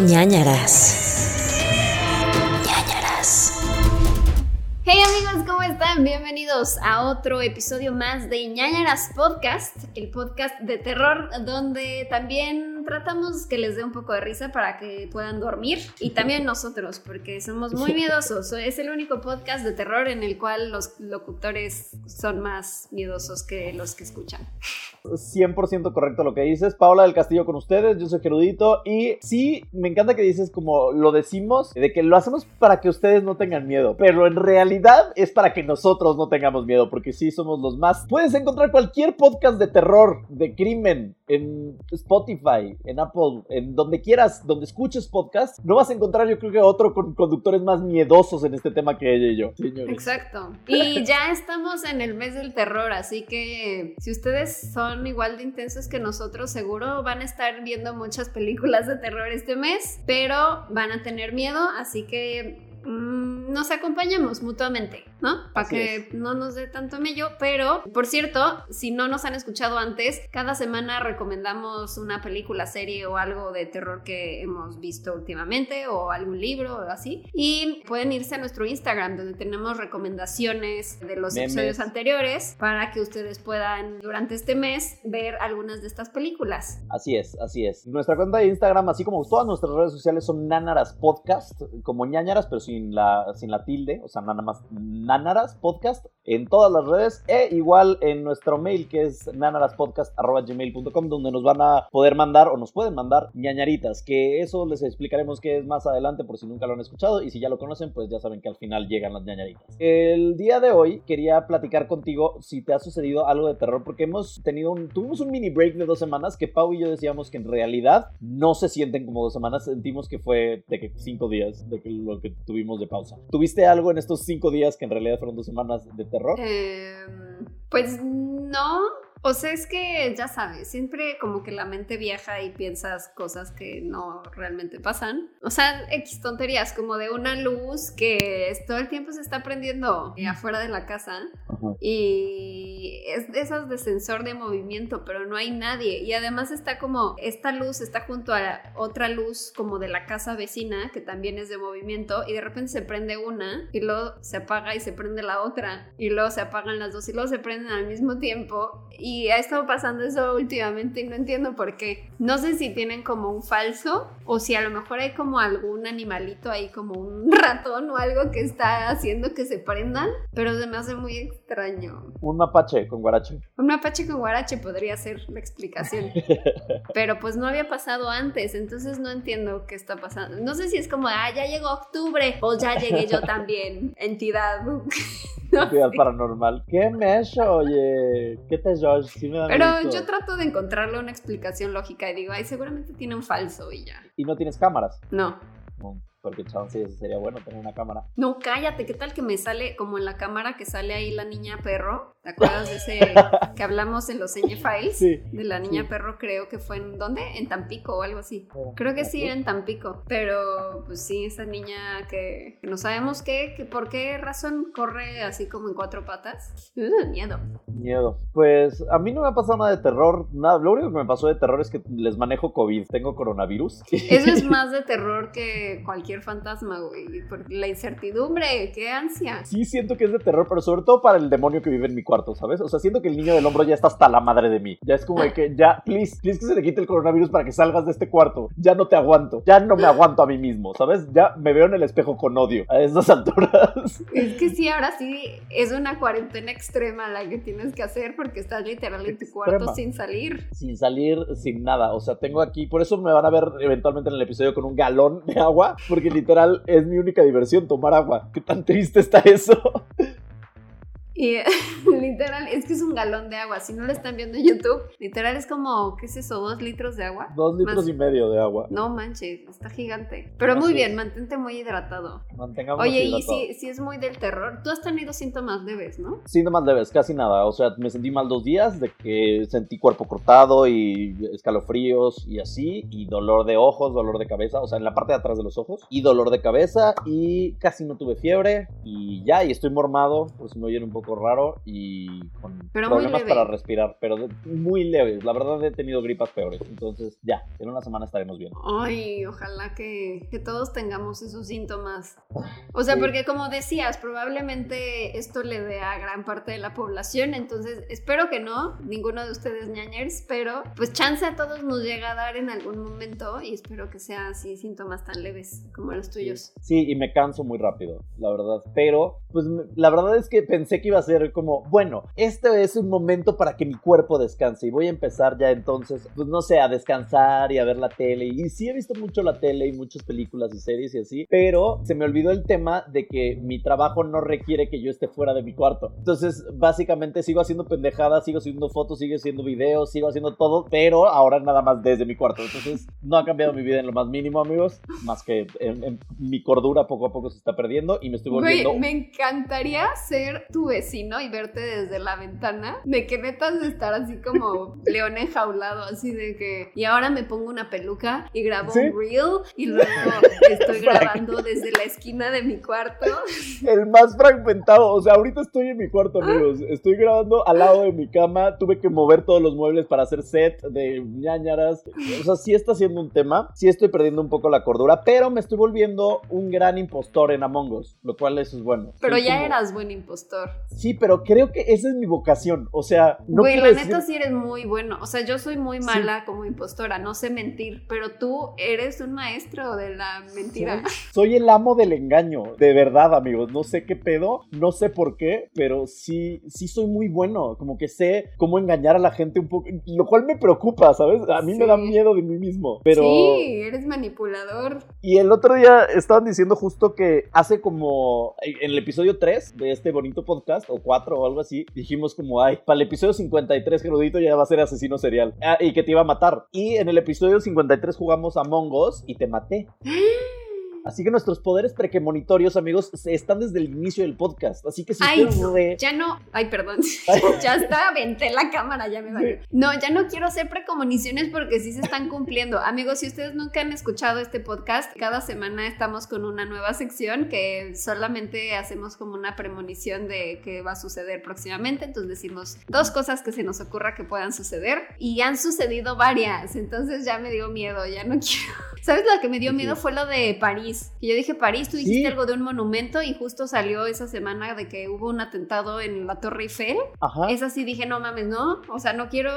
ñañaras. ñañaras. Hey amigos, ¿cómo están? Bienvenidos a otro episodio más de ñañaras Podcast, el podcast de terror donde también tratamos que les dé un poco de risa para que puedan dormir y también nosotros, porque somos muy miedosos. Es el único podcast de terror en el cual los locutores son más miedosos que los que escuchan. 100% correcto lo que dices. Paola del Castillo con ustedes, yo soy Gerudito y sí, me encanta que dices como lo decimos, de que lo hacemos para que ustedes no tengan miedo, pero en realidad es para que nosotros no tengamos miedo, porque sí somos los más. Puedes encontrar cualquier podcast de terror, de crimen, en Spotify, en Apple, en donde quieras, donde escuches podcast, no vas a encontrar yo creo que otro con conductores más miedosos en este tema que ella y yo, señores. Exacto. Y ya estamos en el mes del terror, así que si ustedes son igual de intensos que nosotros, seguro van a estar viendo muchas películas de terror este mes, pero van a tener miedo, así que nos acompañamos mutuamente, ¿no? Para que no nos dé tanto mello, pero por cierto, si no nos han escuchado antes, cada semana recomendamos una película, serie o algo de terror que hemos visto últimamente o algún libro o así. Y pueden irse a nuestro Instagram donde tenemos recomendaciones de los episodios anteriores para que ustedes puedan durante este mes ver algunas de estas películas. Así es, así es. Nuestra cuenta de Instagram, así como todas nuestras redes sociales son Nanaras Podcast, como ñañaras, pero sí sin la, tilde, o sea, nada más Nanaras Podcast en todas las redes e igual en nuestro mail que es nanaraspodcast.gmail.com donde nos van a poder mandar o nos pueden mandar ñañaritas, que eso les explicaremos que es más adelante por si nunca lo han escuchado y si ya lo conocen pues ya saben que al final llegan las ñañaritas. El día de hoy quería platicar contigo si te ha sucedido algo de terror porque hemos tenido un, tuvimos un mini break de dos semanas que Pau y yo decíamos que en realidad no se sienten como dos semanas, sentimos que fue de que cinco días de que lo que tuvimos de pausa. ¿Tuviste algo en estos cinco días que en realidad fueron dos semanas de terror? Em, pues no, o sea, es que ya sabes, siempre como que la mente viaja y piensas cosas que no realmente pasan. O sea, X tonterías, como de una luz que todo el tiempo se está prendiendo afuera de la casa. Y es de esas de sensor de movimiento, pero no hay nadie. Y además está como, esta luz está junto a otra luz como de la casa vecina, que también es de movimiento, y de repente se prende una, y luego se apaga y se prende la otra, y luego se apagan las dos, y luego se prenden al mismo tiempo. Y ha estado pasando eso últimamente y no entiendo por qué. No sé si tienen como un falso o si a lo mejor hay como algún animalito ahí, como un ratón o algo que está haciendo que se prendan, pero se me hace muy extraño. Un mapache con guarache. Un mapache con guarache podría ser la explicación. pero pues no había pasado antes, entonces no entiendo qué está pasando. No sé si es como, ah, ya llegó octubre o ya llegué yo también, entidad. Entidad paranormal. ¿Qué me hecho, oye? ¿Qué te pero yo trato de encontrarle una explicación lógica y digo, ay, seguramente tiene un falso y ya. ¿Y no tienes cámaras? No. no porque chance sería bueno tener una cámara. No, cállate, ¿qué tal que me sale como en la cámara que sale ahí la niña perro? ¿Te acuerdas de ese que hablamos en los Señe Files? Sí. De la niña perro, creo que fue en ¿dónde? En Tampico o algo así. Creo que sí, en Tampico. Pero pues sí, esa niña que, no sabemos qué, que por qué razón corre así como en cuatro patas. miedo. Miedo. Pues a mí no me ha pasado nada de terror, nada. Lo único que me pasó de terror es que les manejo COVID, tengo coronavirus. Eso es más de terror que cualquier fantasma, güey. Por la incertidumbre, qué ansia. Sí, siento que es de terror, pero sobre todo para el demonio que vive en mi cuarto, ¿sabes? O sea, siento que el niño del hombro ya está hasta la madre de mí. Ya es como de que ya, please, please que se le quite el coronavirus para que salgas de este cuarto. Ya no te aguanto. Ya no me aguanto a mí mismo, ¿sabes? Ya me veo en el espejo con odio a estas alturas. Es que sí, ahora sí es una cuarentena extrema la que tienes que hacer porque estás literal en tu cuarto sin salir. Sin salir, sin nada. O sea, tengo aquí, por eso me van a ver eventualmente en el episodio con un galón de agua, porque literal es mi única diversión, tomar agua. ¿Qué tan triste está eso? Y literal, es que es un galón de agua. Si no lo están viendo en YouTube, literal es como, ¿qué es eso? ¿Dos litros de agua? Dos litros y medio de agua. No manches, está gigante. Pero muy bien, mantente muy hidratado. Mantengamos Oye, y si, si, es muy del terror, tú has tenido síntomas leves, ¿no? Síntomas leves, casi nada. O sea, me sentí mal dos días de que sentí cuerpo cortado y escalofríos y así, y dolor de ojos, dolor de cabeza, o sea, en la parte de atrás de los ojos, y dolor de cabeza, y casi no tuve fiebre, y ya, y estoy mormado, pues me oyen un poco poco raro y con Pero problemas para respirar, pero de- muy leves. La verdad he tenido gripas peores, entonces ya, en una semana estaremos bien. Ay, ojalá que, que todos tengamos esos síntomas. O sea, Sí. porque como decías, probablemente esto le dé a gran parte de la población, entonces espero que no, ninguno de ustedes ñañers, pero pues chance a todos nos llega a dar en algún momento y espero que sean así síntomas tan leves como los tuyos. Sí, y me canso muy rápido, la verdad. Pero, pues la verdad es que pensé que iba a ser como, bueno, este es un momento para que mi cuerpo descanse y voy a empezar ya entonces, pues no sé, a descansar y a ver la tele. Y sí he visto mucho la tele y muchas películas y series y así, pero se me olvidó el tema de que mi trabajo no requiere que yo esté fuera de mi cuarto. Entonces, básicamente sigo haciendo pendejadas, sigo haciendo fotos, sigo haciendo videos, sigo haciendo todo, pero ahora nada más desde mi cuarto. Entonces, no ha cambiado mi vida en lo más mínimo, amigos, más que en- en- mi cordura poco a poco se está perdiendo y me estoy volviendo... Güey, me encantaría ser tu vecino y verte desde la ventana, de que netas de estar así como león enjaulado, así de que, y ahora me pongo una peluca y grabo ¿Sí? un reel y luego estoy grabando desde la esquina de mi cuarto. El más fragmentado. O sea, ahorita estoy en mi cuarto, amigos. Estoy grabando al lado de mi cama. Tuve que mover todos los muebles para hacer set de ñañaras. O sea, sí está siendo un tema. Sí estoy perdiendo un poco la cordura, pero me estoy volviendo un gran impostor en Among Us, lo cual eso es bueno. Pero ya eras buen impostor. Sí, pero creo que esa es mi vocación. O sea, no Güey, la decir- neta sí eres muy bueno. O sea, yo soy muy Sí. mala como impostora, no sé mentir, pero tú eres un maestro de la mentira. Soy el amo del engaño, de verdad, amigos. No sé qué pedo, no sé por qué, pero sí, sí soy muy bueno. Como que sé cómo engañar a la gente un poco, lo cual me preocupa, ¿sabes? A mí me da miedo de mí mismo. Pero Sí, eres manipulador. y el otro día estaban diciendo justo que hace como en el episodio 3 de este bonito podcast o 4 o algo así, dijimos como, ay, para el episodio 53 Gerudito ya va a ser asesino serial Ah, y que te iba a matar. Y en el episodio 53 jugamos a Us y te maté. Así que nuestros poderes prequemonitorios, amigos, están desde el inicio del podcast. Así que si Ay, re- Ya no, ay, perdón, ya está, aventé la cámara, ya me valió. No, ya no quiero hacer precomoniciones porque sí se están cumpliendo. Amigos, si ustedes nunca han escuchado este podcast, cada semana estamos con una nueva sección que solamente hacemos como una premonición de qué va a suceder próximamente. Entonces decimos dos cosas que se nos ocurra que puedan suceder y han sucedido varias. Entonces ya me dio miedo, ya no quiero. ¿Sabes lo que me dio Sí. miedo? Fue lo de París. Que yo dije París, tú dijiste Sí. algo de un monumento y justo salió esa semana de que hubo un atentado en la Torre Eiffel. Ajá. Es así, dije, no mames, no. O sea, no quiero,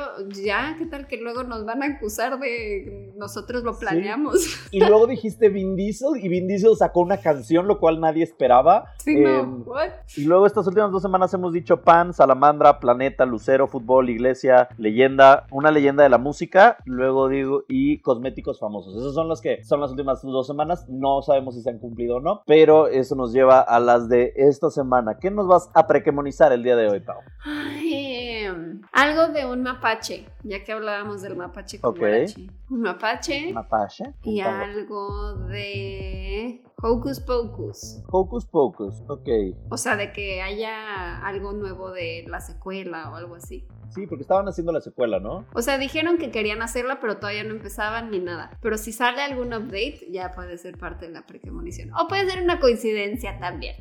ya, ¿qué tal que luego nos van a acusar de nosotros lo planeamos? Y luego dijiste Vin Diesel y Vin Diesel sacó una canción, lo cual nadie esperaba. Sí, Em, no, what? Y luego estas últimas dos semanas hemos dicho Pan, Salamandra, Planeta, Lucero, Fútbol, Iglesia, Leyenda, una leyenda de la música, luego digo, y cosméticos famosos. Esos son que son las últimas dos semanas. No sabemos si se han cumplido o no, pero eso nos lleva a las de esta semana. ¿Qué nos vas a prequemonizar el día de hoy, Pau? Ay, em, algo de un mapache, ya que hablábamos del mapache con Ok. guarachi. Un mapache Mapache. y algo de Hocus Pocus. Hocus Pocus, ok. O sea, de que haya algo nuevo de la secuela o algo así. Sí, porque estaban haciendo la secuela, ¿no? O sea, dijeron que querían hacerla, pero todavía no empezaban ni nada. Pero si sale algún update, ya puede ser parte de la prequemonición. O puede ser una coincidencia también.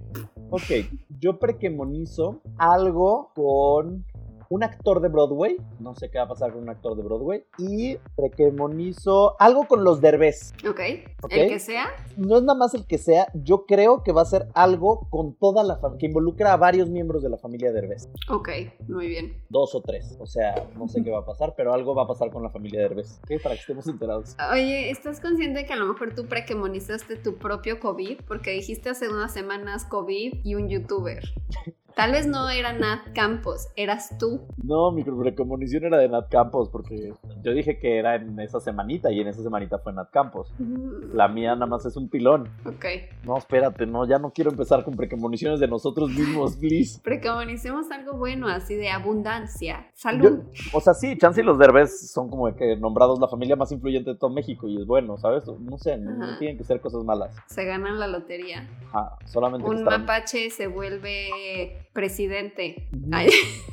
Ok, yo prequemonizo algo con un actor de Broadway. No sé qué va a pasar con un actor de Broadway. Y prequemonizo algo con los derbés. ¿Ok? Ok. El que sea. No es nada más el que sea, yo creo que va a ser algo con toda la familia, que involucra a varios miembros de la familia Derbez. Ok, muy bien. Dos o tres. O sea, no sé qué va a pasar, pero algo va a pasar con la familia Derbez. ¿Qué? Para que estemos enterados. Oye, ¿estás consciente de que a lo mejor tú prequemonizaste tu propio COVID? Porque dijiste hace unas semanas COVID y un youtuber. Tal vez no era Nat Campos, eras tú. No, mi prequemonición era de Nat Campos, porque yo dije que era en esa semanita y en esa semanita fue Nat Campos. La mía nada más es un pilón. Ok. No, espérate, no, ya no quiero empezar con prequemoniciones de nosotros mismos, please. Precomonicemos algo bueno, así de abundancia. Salud. O sea, sí, Chance y los Derbez son como que nombrados la familia más influyente de todo México y es bueno, ¿sabes? No sé, no, tienen que ser cosas malas. Se ganan la lotería. Ajá, solamente Un estarán- mapache se vuelve presidente. Ay,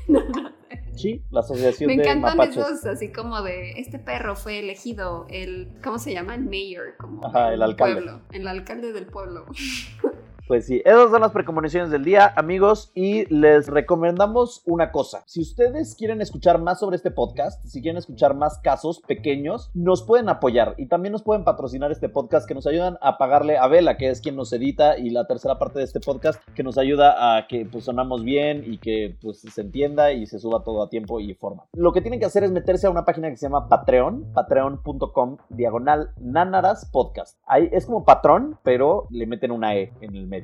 Sí, la asociación me de encantan mapaches. esos así como de este perro fue elegido el ¿cómo se llama? el mayor como Ajá, el alcalde. pueblo, el alcalde del pueblo. Pues esas son las precomunicaciones del día, amigos, y les recomendamos una cosa. Si ustedes quieren escuchar más sobre este podcast, si quieren escuchar más casos pequeños, nos pueden apoyar y también nos pueden patrocinar este podcast que nos ayudan a pagarle a Vela, que es quien nos edita y la tercera parte de este podcast que nos ayuda a que pues sonamos bien y que pues se entienda y se suba todo a tiempo y forma. Lo que tienen que hacer es meterse a una página que se llama Patreon, patreon.com diagonal nanaras podcast. Ahí es como patrón, pero le meten una E en el medio,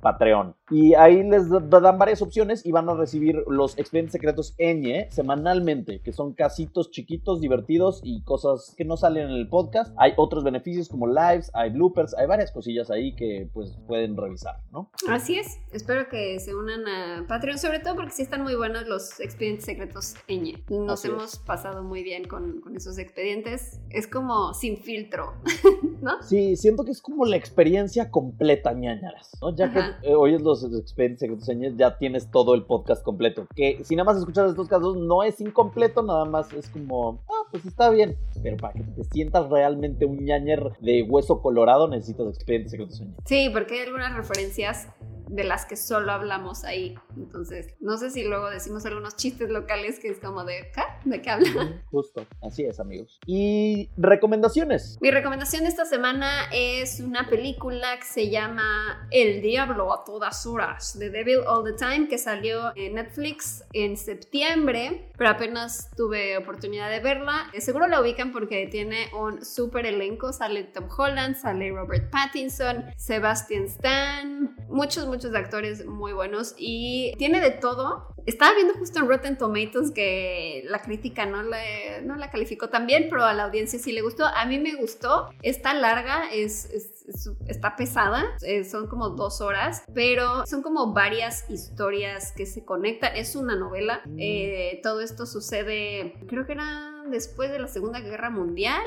Patreon. Y ahí les dan varias opciones y van a recibir los expedientes secretos Ñ semanalmente, que son casitos chiquitos, divertidos y cosas que no salen en el podcast. Hay otros beneficios como lives, hay bloopers, hay varias cosillas ahí que pues pueden revisar, ¿no? Así es, espero que se unan a Patreon, sobre todo porque sí están muy buenos los expedientes secretos Ñ. Nos Así hemos pasado muy bien con, con esos expedientes. Es como sin filtro, ¿no? Sí, siento que es como la experiencia completa, ñañaras, ¿no? Ya Ajá. que eh, oyes los expedientes secretos ya tienes todo el podcast completo. Que si nada más escuchas estos casos, no es incompleto, nada más es como, ah, pues está bien. Pero para que te sientas realmente un ñañer de hueso colorado, necesitas expedientes secretos. Sí, porque hay algunas referencias de las que solo hablamos ahí. Entonces, no sé si luego decimos algunos chistes locales que es como de, ¿qué? ¿De qué hablan? Justo, así es, amigos. Y recomendaciones. Mi recomendación esta semana es una película que se llama El Diablo a todas horas, The Devil All the Time, que salió en Netflix en septiembre, pero apenas tuve oportunidad de verla. Seguro la ubican porque tiene un súper elenco, sale Tom Holland, sale Robert Pattinson, Sebastian Stan, muchos, muchos actores muy buenos y tiene de todo. Estaba viendo justo en Rotten Tomatoes que la crítica no, le, no la calificó tan bien, pero a la audiencia sí le gustó. A mí me gustó. Está larga, es, es- es- está pesada, eh, son como dos horas, pero son como varias historias que se conectan. Es una novela. Eh, todo esto sucede, creo que era después de la Segunda Guerra Mundial.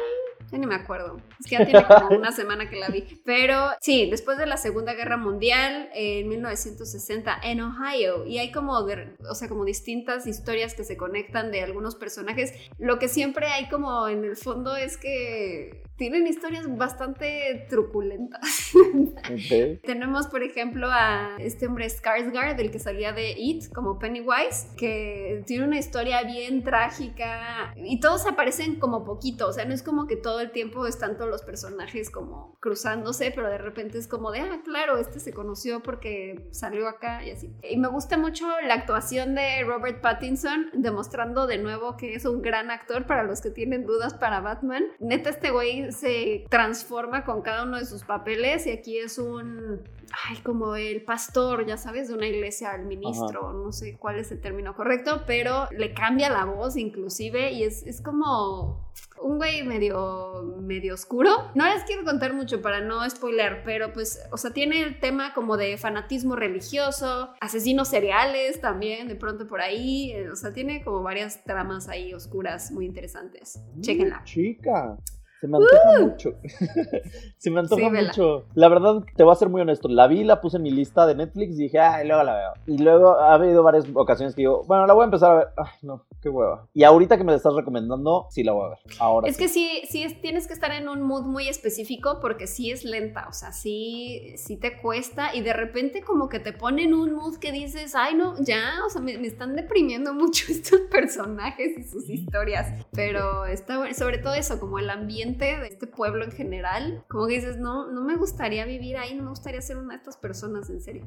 Ya ni me acuerdo. Es que ya tiene como una semana que la vi. Pero sí, después de la Segunda Guerra Mundial, en 1960, en Ohio. Y hay como, de- o sea, como distintas historias que se conectan de algunos personajes. Lo que siempre hay como en el fondo es que tienen historias bastante truculentas. Ok. Tenemos, por ejemplo, a este hombre Skarsgård, del que salía de It, como Pennywise, que tiene una historia bien trágica y todos aparecen como poquito, o sea, no es como que todo el tiempo están todos los personajes como cruzándose, pero de repente es como de, ah, claro, este se conoció porque salió acá y así. Y me gusta mucho la actuación de Robert Pattinson, demostrando de nuevo que es un gran actor para los que tienen dudas para Batman. Neta, este güey se transforma con cada uno de sus papeles y aquí es un, ay, como el pastor, ya sabes, de una iglesia, el ministro, no sé cuál es el término correcto, pero le cambia la voz inclusive y es, es como un güey medio, medio oscuro. No les quiero contar mucho para no spoiler, pero pues, o sea, tiene el tema como de fanatismo religioso, asesinos seriales también, de pronto por ahí, eh, o sea, tiene como varias tramas ahí oscuras muy interesantes. Mm, Chica. Se me antoja mucho. Se me antoja Sí, mucho. La verdad, te voy a ser muy honesto. La vi, la puse en mi lista de Netflix y dije, ay, luego la veo. Y luego ha habido varias ocasiones que digo, bueno, la voy a empezar a ver. Ay, no, qué hueva. Y ahorita que me la estás recomendando, sí la voy a ver. Ahora Es sí. que sí, sí es- tienes que estar en un mood muy específico porque sí es lenta, o sea, sí, sí te cuesta y de repente como que te pone en un mood que dices, ay no, ya, o sea, me, me están deprimiendo mucho estos personajes y sus historias, pero está bueno, sobre todo eso, como el ambiente de este pueblo en general, como que dices, no, no me gustaría vivir ahí, no me gustaría ser una de estas personas, en serio.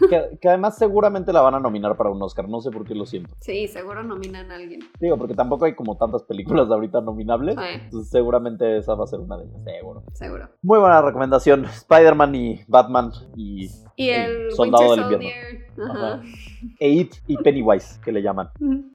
Que, que además seguramente la van a nominar para un Oscar. No sé por qué lo siento. Sí, seguro nominan a alguien. Digo, porque tampoco hay como tantas películas ahorita nominables. Sí, Entonces seguramente esa va a ser una de ellas, seguro. seguro. Muy buena recomendación. Spider-Man y Batman y Y el Soldado Winter del Invierno. Ajá. E It y Pennywise, que le llaman.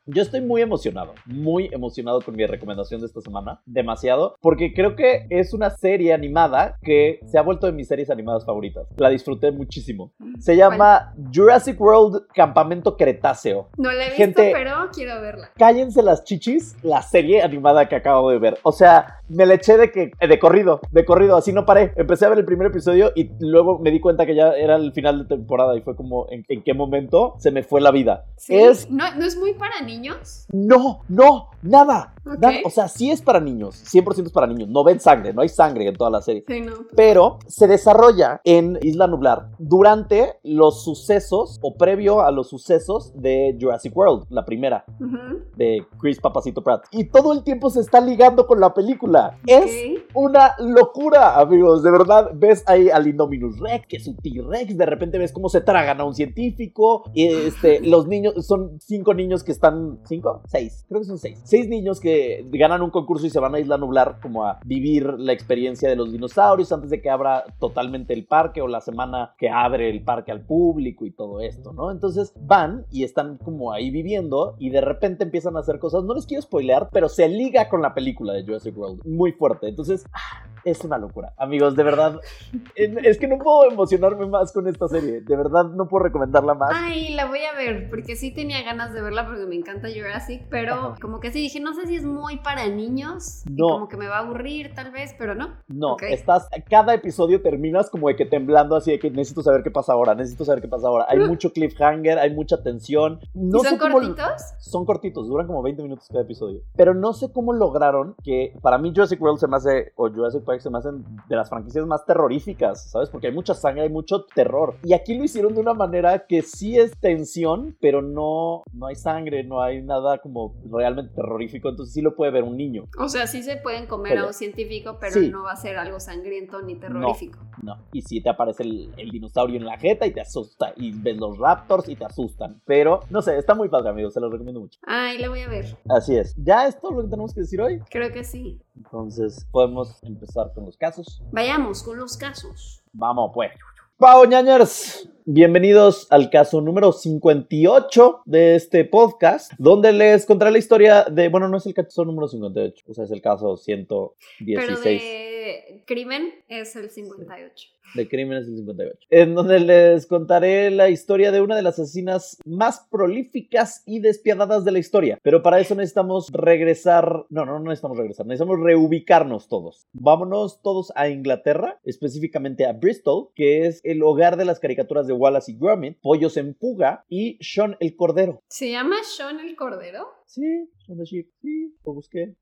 Yo estoy muy emocionado, muy emocionado con mi recomendación de esta semana, demasiado, porque creo que es una serie animada que se ha vuelto de mis series animadas favoritas. La disfruté muchísimo. Se llama Jurassic World Campamento Cretáceo. No la he visto, Gente- pero quiero verla. Cállense las chichis, la serie animada que acabo de ver. O sea, me la eché de que de corrido, de corrido, así no paré. Empecé a ver el primer episodio y luego me di cuenta que ya era el final de temporada y fue como en, en qué momento se me fue la vida. Sí. Es ¿No, ¿No es muy para niños? no, no, Nada. Ok. nada. O sea, sí es para niños. 100% es para niños. No ven sangre, no hay sangre en toda la serie. Sí, no. Pero se desarrolla en Isla Nublar durante los sucesos o previo a los sucesos de Jurassic World, la primera Ujú. de Chris Papacito Pratt. Y todo el tiempo se está ligando con la película. Es Ok. una locura, amigos. De verdad, ves ahí al Indominus Rex, que es un T-Rex. De repente ves cómo se tragan a un científico. Y este, los niños, son cinco niños que están. ¿Cinco? Seis. Creo que son seis. Seis niños que ganan un concurso y se van a Isla Nublar como a vivir la experiencia de los dinosaurios antes de que abra totalmente el parque o la semana que abre el parque al público y todo esto, ¿no? Entonces van y están como ahí viviendo y de repente empiezan a hacer cosas. No les quiero spoilear, pero se liga con la película de Jurassic World. Muy fuerte. Entonces, ah, es una locura. Amigos, de verdad, es que no puedo emocionarme más con esta serie. De verdad, no puedo recomendarla más. Ay, la voy a ver, porque sí tenía ganas de verla porque me encanta Jurassic, pero Ajá. como que sí dije, no sé si es muy para niños, y No. como que me va a aburrir tal vez, pero no. No, estás, cada episodio terminas como de que temblando así de que necesito saber qué pasa ahora, necesito saber qué pasa ahora. Hay mucho cliffhanger, hay mucha tensión. No ¿Y son sé cómo- cortitos? Son cortitos, duran como 20 minutos cada episodio. Pero no sé cómo lograron que para mí Jurassic World se me hace, o Jurassic Park se me hacen de las franquicias más terroríficas, ¿sabes? Porque hay mucha sangre, hay mucho terror. Y aquí lo hicieron de una manera que sí es tensión, pero no, no hay sangre, no hay nada como realmente terrorífico. Entonces sí lo puede ver un niño. O sea, sí se pueden comer a Pero- un científico, pero Sí. no va a ser algo sangriento ni terrorífico. No. Y sí te aparece el, el dinosaurio en la jeta y te asusta. Y ves los raptors y te asustan. Pero no sé, está muy padre, amigos. Se los recomiendo mucho. Ay, la voy a ver. Así es. Ya es todo lo que tenemos que decir hoy. Creo que sí. Entonces podemos empezar con los casos. Vayamos con los casos. Vamos, pues. Pau ñañers, bienvenidos al caso número 58 de este podcast, donde les contaré la historia de, bueno, no es el caso número 58, o sea, es el caso 116 Pero de crimen es el 58. De Crímenes del 58, en donde les contaré la historia de una de las asesinas más prolíficas y despiadadas de la historia. Pero para eso necesitamos regresar, no, no, no necesitamos regresar, necesitamos reubicarnos todos. Vámonos todos a Inglaterra, específicamente a Bristol, que es el hogar de las caricaturas de Wallace y Gromit, Pollos en Fuga y Sean el Cordero. ¿Se llama Sean el Cordero? Sí, Sean the Sheep, sí, lo busqué.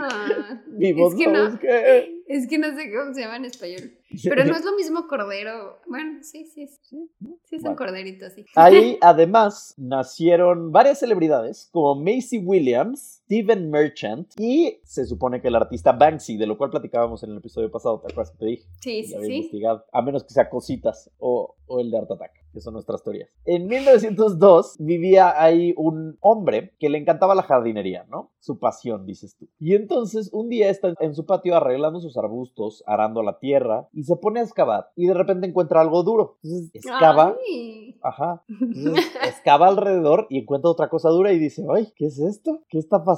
Ah, Vivos es que lo no. busqué. Es que no sé cómo se llama en español. Pero no es lo mismo cordero. Bueno, sí, sí, sí. Sí, es Bueno. un corderito, sí. Ahí además nacieron varias celebridades como Macy Williams, Steven Merchant y se supone que el artista Banksy, de lo cual platicábamos en el episodio pasado, ¿te acuerdas que te dije? Sí, sí, había sí. investigado, a menos que sea cositas o, o el de Art Attack, que son nuestras teorías. En 1902 vivía ahí un hombre que le encantaba la jardinería, ¿no? Su pasión, dices tú. Y entonces un día está en su patio arreglando sus arbustos, arando la tierra y se pone a excavar y de repente encuentra algo duro. Entonces excava. Ay. Ajá. Entonces excava alrededor y encuentra otra cosa dura y dice, ay, ¿qué es esto? ¿Qué está pasando?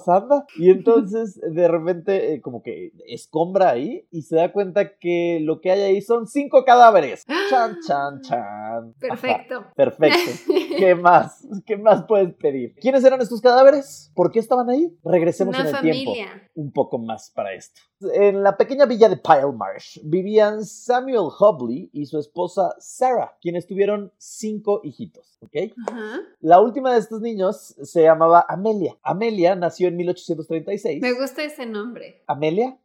Y entonces de repente eh, como que escombra ahí y se da cuenta que lo que hay ahí son cinco cadáveres. Chan, chan, chan. Ajá, Perfecto. perfecto. ¿Qué más? ¿Qué más puedes pedir? ¿Quiénes eran estos cadáveres? ¿Por qué estaban ahí? Regresemos Una en el tiempo familia. un poco más para esto. En la pequeña villa de Pilemarsh vivían Samuel Hobley y su esposa Sarah, quienes tuvieron cinco hijitos, ¿ok? Ajá. La última de estos niños se llamaba Amelia. Amelia nació en 1836. Me gusta ese nombre. ¿Amelia?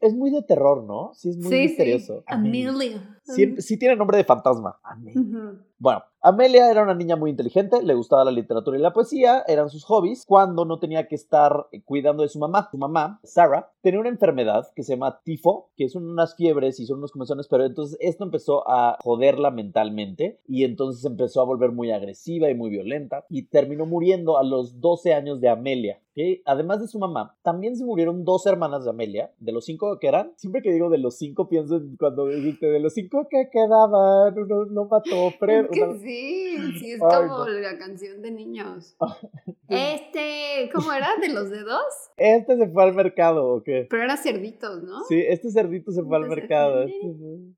Es muy de terror, ¿no? Sí, es muy sí, misterioso. sí. Amelia. Sí, sí tiene nombre de fantasma. Amelia. Bueno, Amelia era una niña muy inteligente, le gustaba la literatura y la poesía, eran sus hobbies, cuando no tenía que estar eh, cuidando de su mamá. Su mamá, Sarah, tenía una enfermedad que se llama tifo, que son unas fiebres y son unos comezones, pero entonces esto empezó a joderla mentalmente y entonces empezó a volver muy agresiva y muy violenta y terminó muriendo a los 12 años de Amelia. ¿ok? Además de su mamá, también se murieron dos hermanas de Amelia, de los cinco que eran. Siempre que digo de los cinco, pienso en cuando dijiste de los cinco que quedaban, uno no mató, Fred. Es que una- sí, sí, es Ay, como no. la canción de niños. Este, ¿cómo era? ¿De los dedos? Este se fue al mercado, ¿o qué? Pero eran cerditos, ¿no? Sí, este cerdito se fue al Entonces, mercado. Este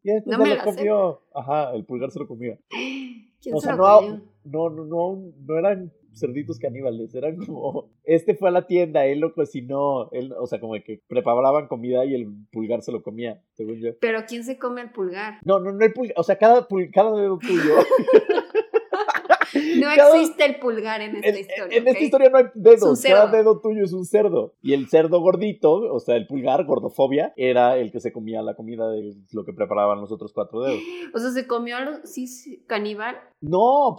y este No se me lo sé, comió. Ajá, el pulgar se lo comió. ¿Quién O se sea, lo no, comió? no, no, no, no eran cerditos caníbales, eran como, este fue a la tienda, él lo cocinó, él, o sea, como que preparaban comida y el pulgar se lo comía, según yo. Pero ¿quién se come el pulgar? No, no, no el pulgar, o sea, cada, pul- cada dedo tuyo. No Cada- existe el pulgar en esta En, historia. en esta historia no hay dedos, cada dedo tuyo es un cerdo. Y el cerdo gordito, o sea, el pulgar, gordofobia, era el que se comía la comida de lo que preparaban los otros cuatro dedos. O sea, se comió a los. Sí, sí, caníbal. No,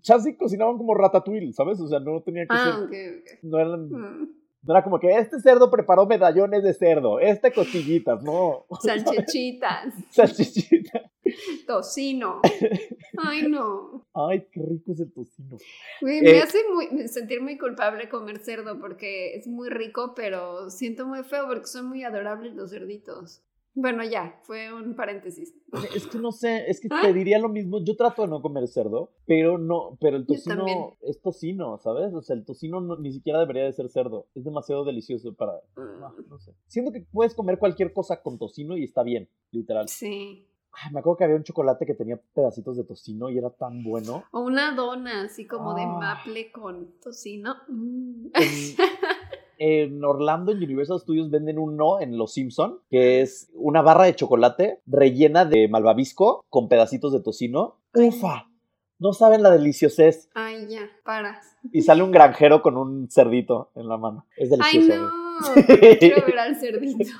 chance cocinaban como ratatouille, ¿sabes? O sea, no tenía que Ah, ser. ok, ok. No, eran- Mm. No era como que este cerdo preparó medallones de cerdo, este costillitas, no. Salchichitas, Salchichita. tocino. Ay, no. Ay, qué rico es el tocino. Me Eh, hace muy, sentir muy culpable comer cerdo porque es muy rico, pero siento muy feo porque son muy adorables los cerditos. Bueno, ya, fue un paréntesis. Es que no sé, es que te diría lo mismo. Yo trato de no comer cerdo, pero no, pero el tocino es tocino, ¿sabes? O sea, el tocino no- ni siquiera debería de ser cerdo. Es demasiado delicioso para. No, Mm, no sé. Siento que puedes comer cualquier cosa con tocino y está bien, literal. Sí. Ay, me acuerdo que había un chocolate que tenía pedacitos de tocino y era tan bueno. O una dona así como de Ah. maple con tocino. Mm. En, Orlando, en Universal Studios, venden uno en Los Simpson, que es una barra de chocolate rellena de malvavisco con pedacitos de tocino. ¡Ufa! No saben la deliciosez. Ay, ya, para. Y sale un granjero con un cerdito en la mano. Es Ay, delicioso. no. güey. Quiero ver al cerdito.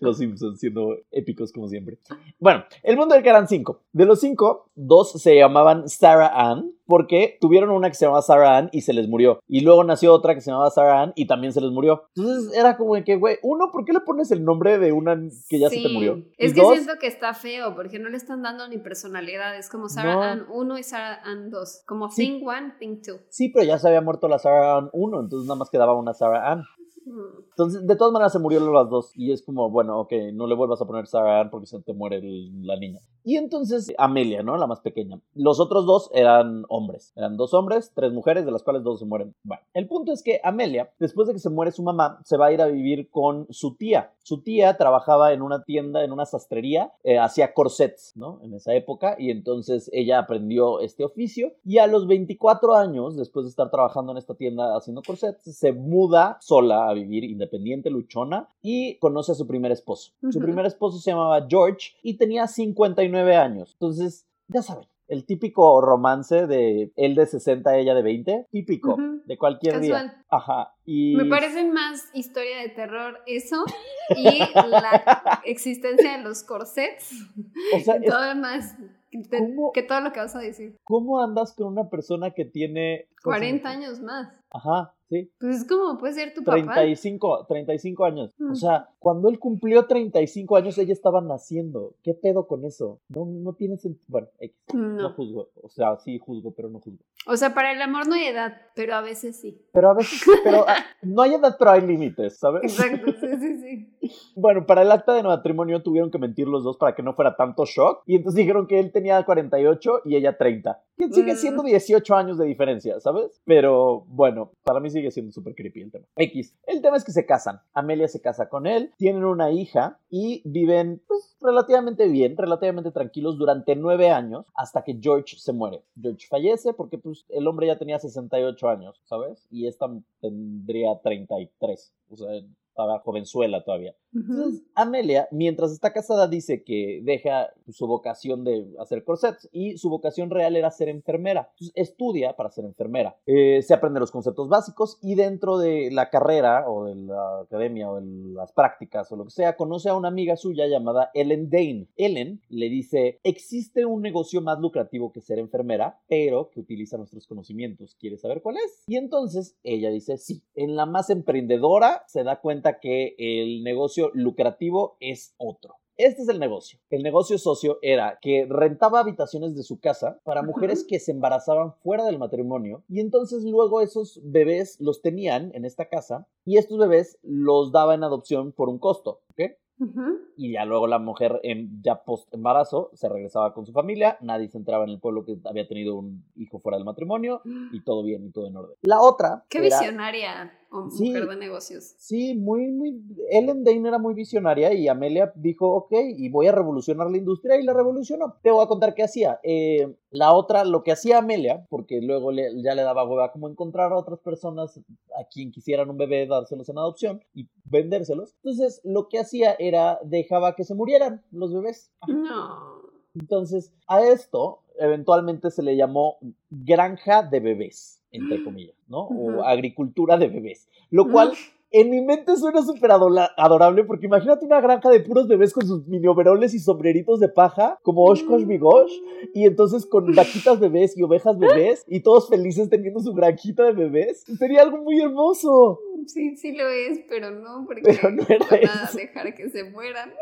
Los Simpsons siendo épicos como siempre. Bueno, el mundo del que eran cinco. De los cinco, dos se llamaban Sarah Ann porque tuvieron una que se llamaba Sarah Ann y se les murió. Y luego nació otra que se llamaba Sarah Ann y también se les murió. Entonces era como que, güey, uno, ¿por qué le pones el nombre de una que ya se te murió? Es Y que dos, siento que está feo porque no le están dando ni personalidad. Es como Sarah No. Ann 1 y Sarah Ann 2. Como Sí. Thing 1, Thing 2. Sí, pero ya se había muerto la Sarah Ann 1, entonces nada más quedaba una Sarah Ann. Entonces, de todas maneras se murieron las dos. Y es como, bueno, ok, no le vuelvas a poner Sarah Ann porque se te muere la niña. Y entonces, Amelia, ¿no? La más pequeña. Los otros dos eran hombres. Eran dos hombres, tres mujeres, de las cuales dos se mueren. Bueno, el punto es que Amelia, después de que se muere su mamá, se va a ir a vivir con su tía. Su tía trabajaba en una tienda, en una sastrería, eh, hacía corsets, ¿no? En esa época. Y entonces ella aprendió este oficio. Y a los 24 años, después de estar trabajando en esta tienda haciendo corsets, se muda sola a vivir independiente, luchona, y conoce a su primer esposo. Su Ujú. primer esposo se llamaba George y tenía 59 años. Entonces, ya saben. El típico romance de él de 60, ella de 20, típico, Ujú. de cualquier día. Casual. Ajá. Y Me parece más historia de terror eso y la existencia de los corsets. o sea, es- todo más que todo lo que vas a decir. ¿cómo andas con una persona que tiene 40 años más. Ajá, sí. Pues es como puede ser tu papá. 35, 35 años. O Mm. sea, cuando él cumplió 35 años, ella estaba naciendo. ¿Qué pedo con eso? No, no tiene sentido. Bueno, X. No. No. juzgo. O sea, sí juzgo, pero no juzgo. O sea, para el amor no hay edad, pero a veces sí. Pero a veces, pero ah, no hay edad, pero hay límites, ¿sabes? Exacto, sí, sí, sí. Bueno, para el acta de matrimonio tuvieron que mentir los dos para que no fuera tanto shock. Y entonces dijeron que él tenía 48 y ella 30. Que sigue Mm. siendo 18 años de diferencia, ¿sabes? Pero bueno, para mí sigue siendo súper creepy el tema. X. El tema es que se casan. Amelia se casa con él, tienen una hija y viven, pues, relativamente bien, relativamente tranquilos durante nueve años hasta que George se muere. George fallece porque, pues, el hombre ya tenía 68 años, ¿sabes? Y esta tendría 33. O sea, estaba jovenzuela todavía. Entonces, Amelia, mientras está casada, dice que deja su vocación de hacer corsets y su vocación real era ser enfermera. Entonces, estudia para ser enfermera. Eh, se aprende los conceptos básicos y dentro de la carrera o de la academia o de las prácticas o lo que sea, conoce a una amiga suya llamada Ellen Dane. Ellen le dice, existe un negocio más lucrativo que ser enfermera, pero que utiliza nuestros conocimientos. ¿Quieres saber cuál es? Y entonces ella dice, sí. En la más emprendedora se da cuenta que el negocio lucrativo es otro. Este es el negocio. El negocio socio era que rentaba habitaciones de su casa para mujeres que se embarazaban fuera del matrimonio y entonces luego esos bebés los tenían en esta casa y estos bebés los daba en adopción por un costo, ¿ok? Y ya luego la mujer, en, ya post embarazo, se regresaba con su familia. Nadie se enteraba en el pueblo que había tenido un hijo fuera del matrimonio. Y todo bien, y todo en orden. La otra. Qué era- visionaria o Sí. mujer de negocios. Sí, muy, muy. Ellen Dane era muy visionaria y Amelia dijo, ok, y voy a revolucionar la industria y la revolucionó. Te voy a contar qué hacía. Eh, la otra, lo que hacía Amelia, porque luego le- ya le daba hueva como encontrar a otras personas a quien quisieran un bebé, dárselos en adopción y vendérselos. Entonces, lo que hacía era dejaba que se murieran los bebés. No. Entonces, a esto eventualmente se le llamó granja de bebés, entre comillas, ¿no? O agricultura de bebés. Lo cual en mi mente suena súper adorable porque imagínate una granja de puros bebés con sus mini overoles y sombreritos de paja, como Oshkosh Bigosh, y entonces con vaquitas bebés y ovejas bebés, y todos felices teniendo su granjita de bebés. Sería algo muy hermoso. Sí, sí lo es, pero no, porque Pero no era van a eso. dejar que se mueran.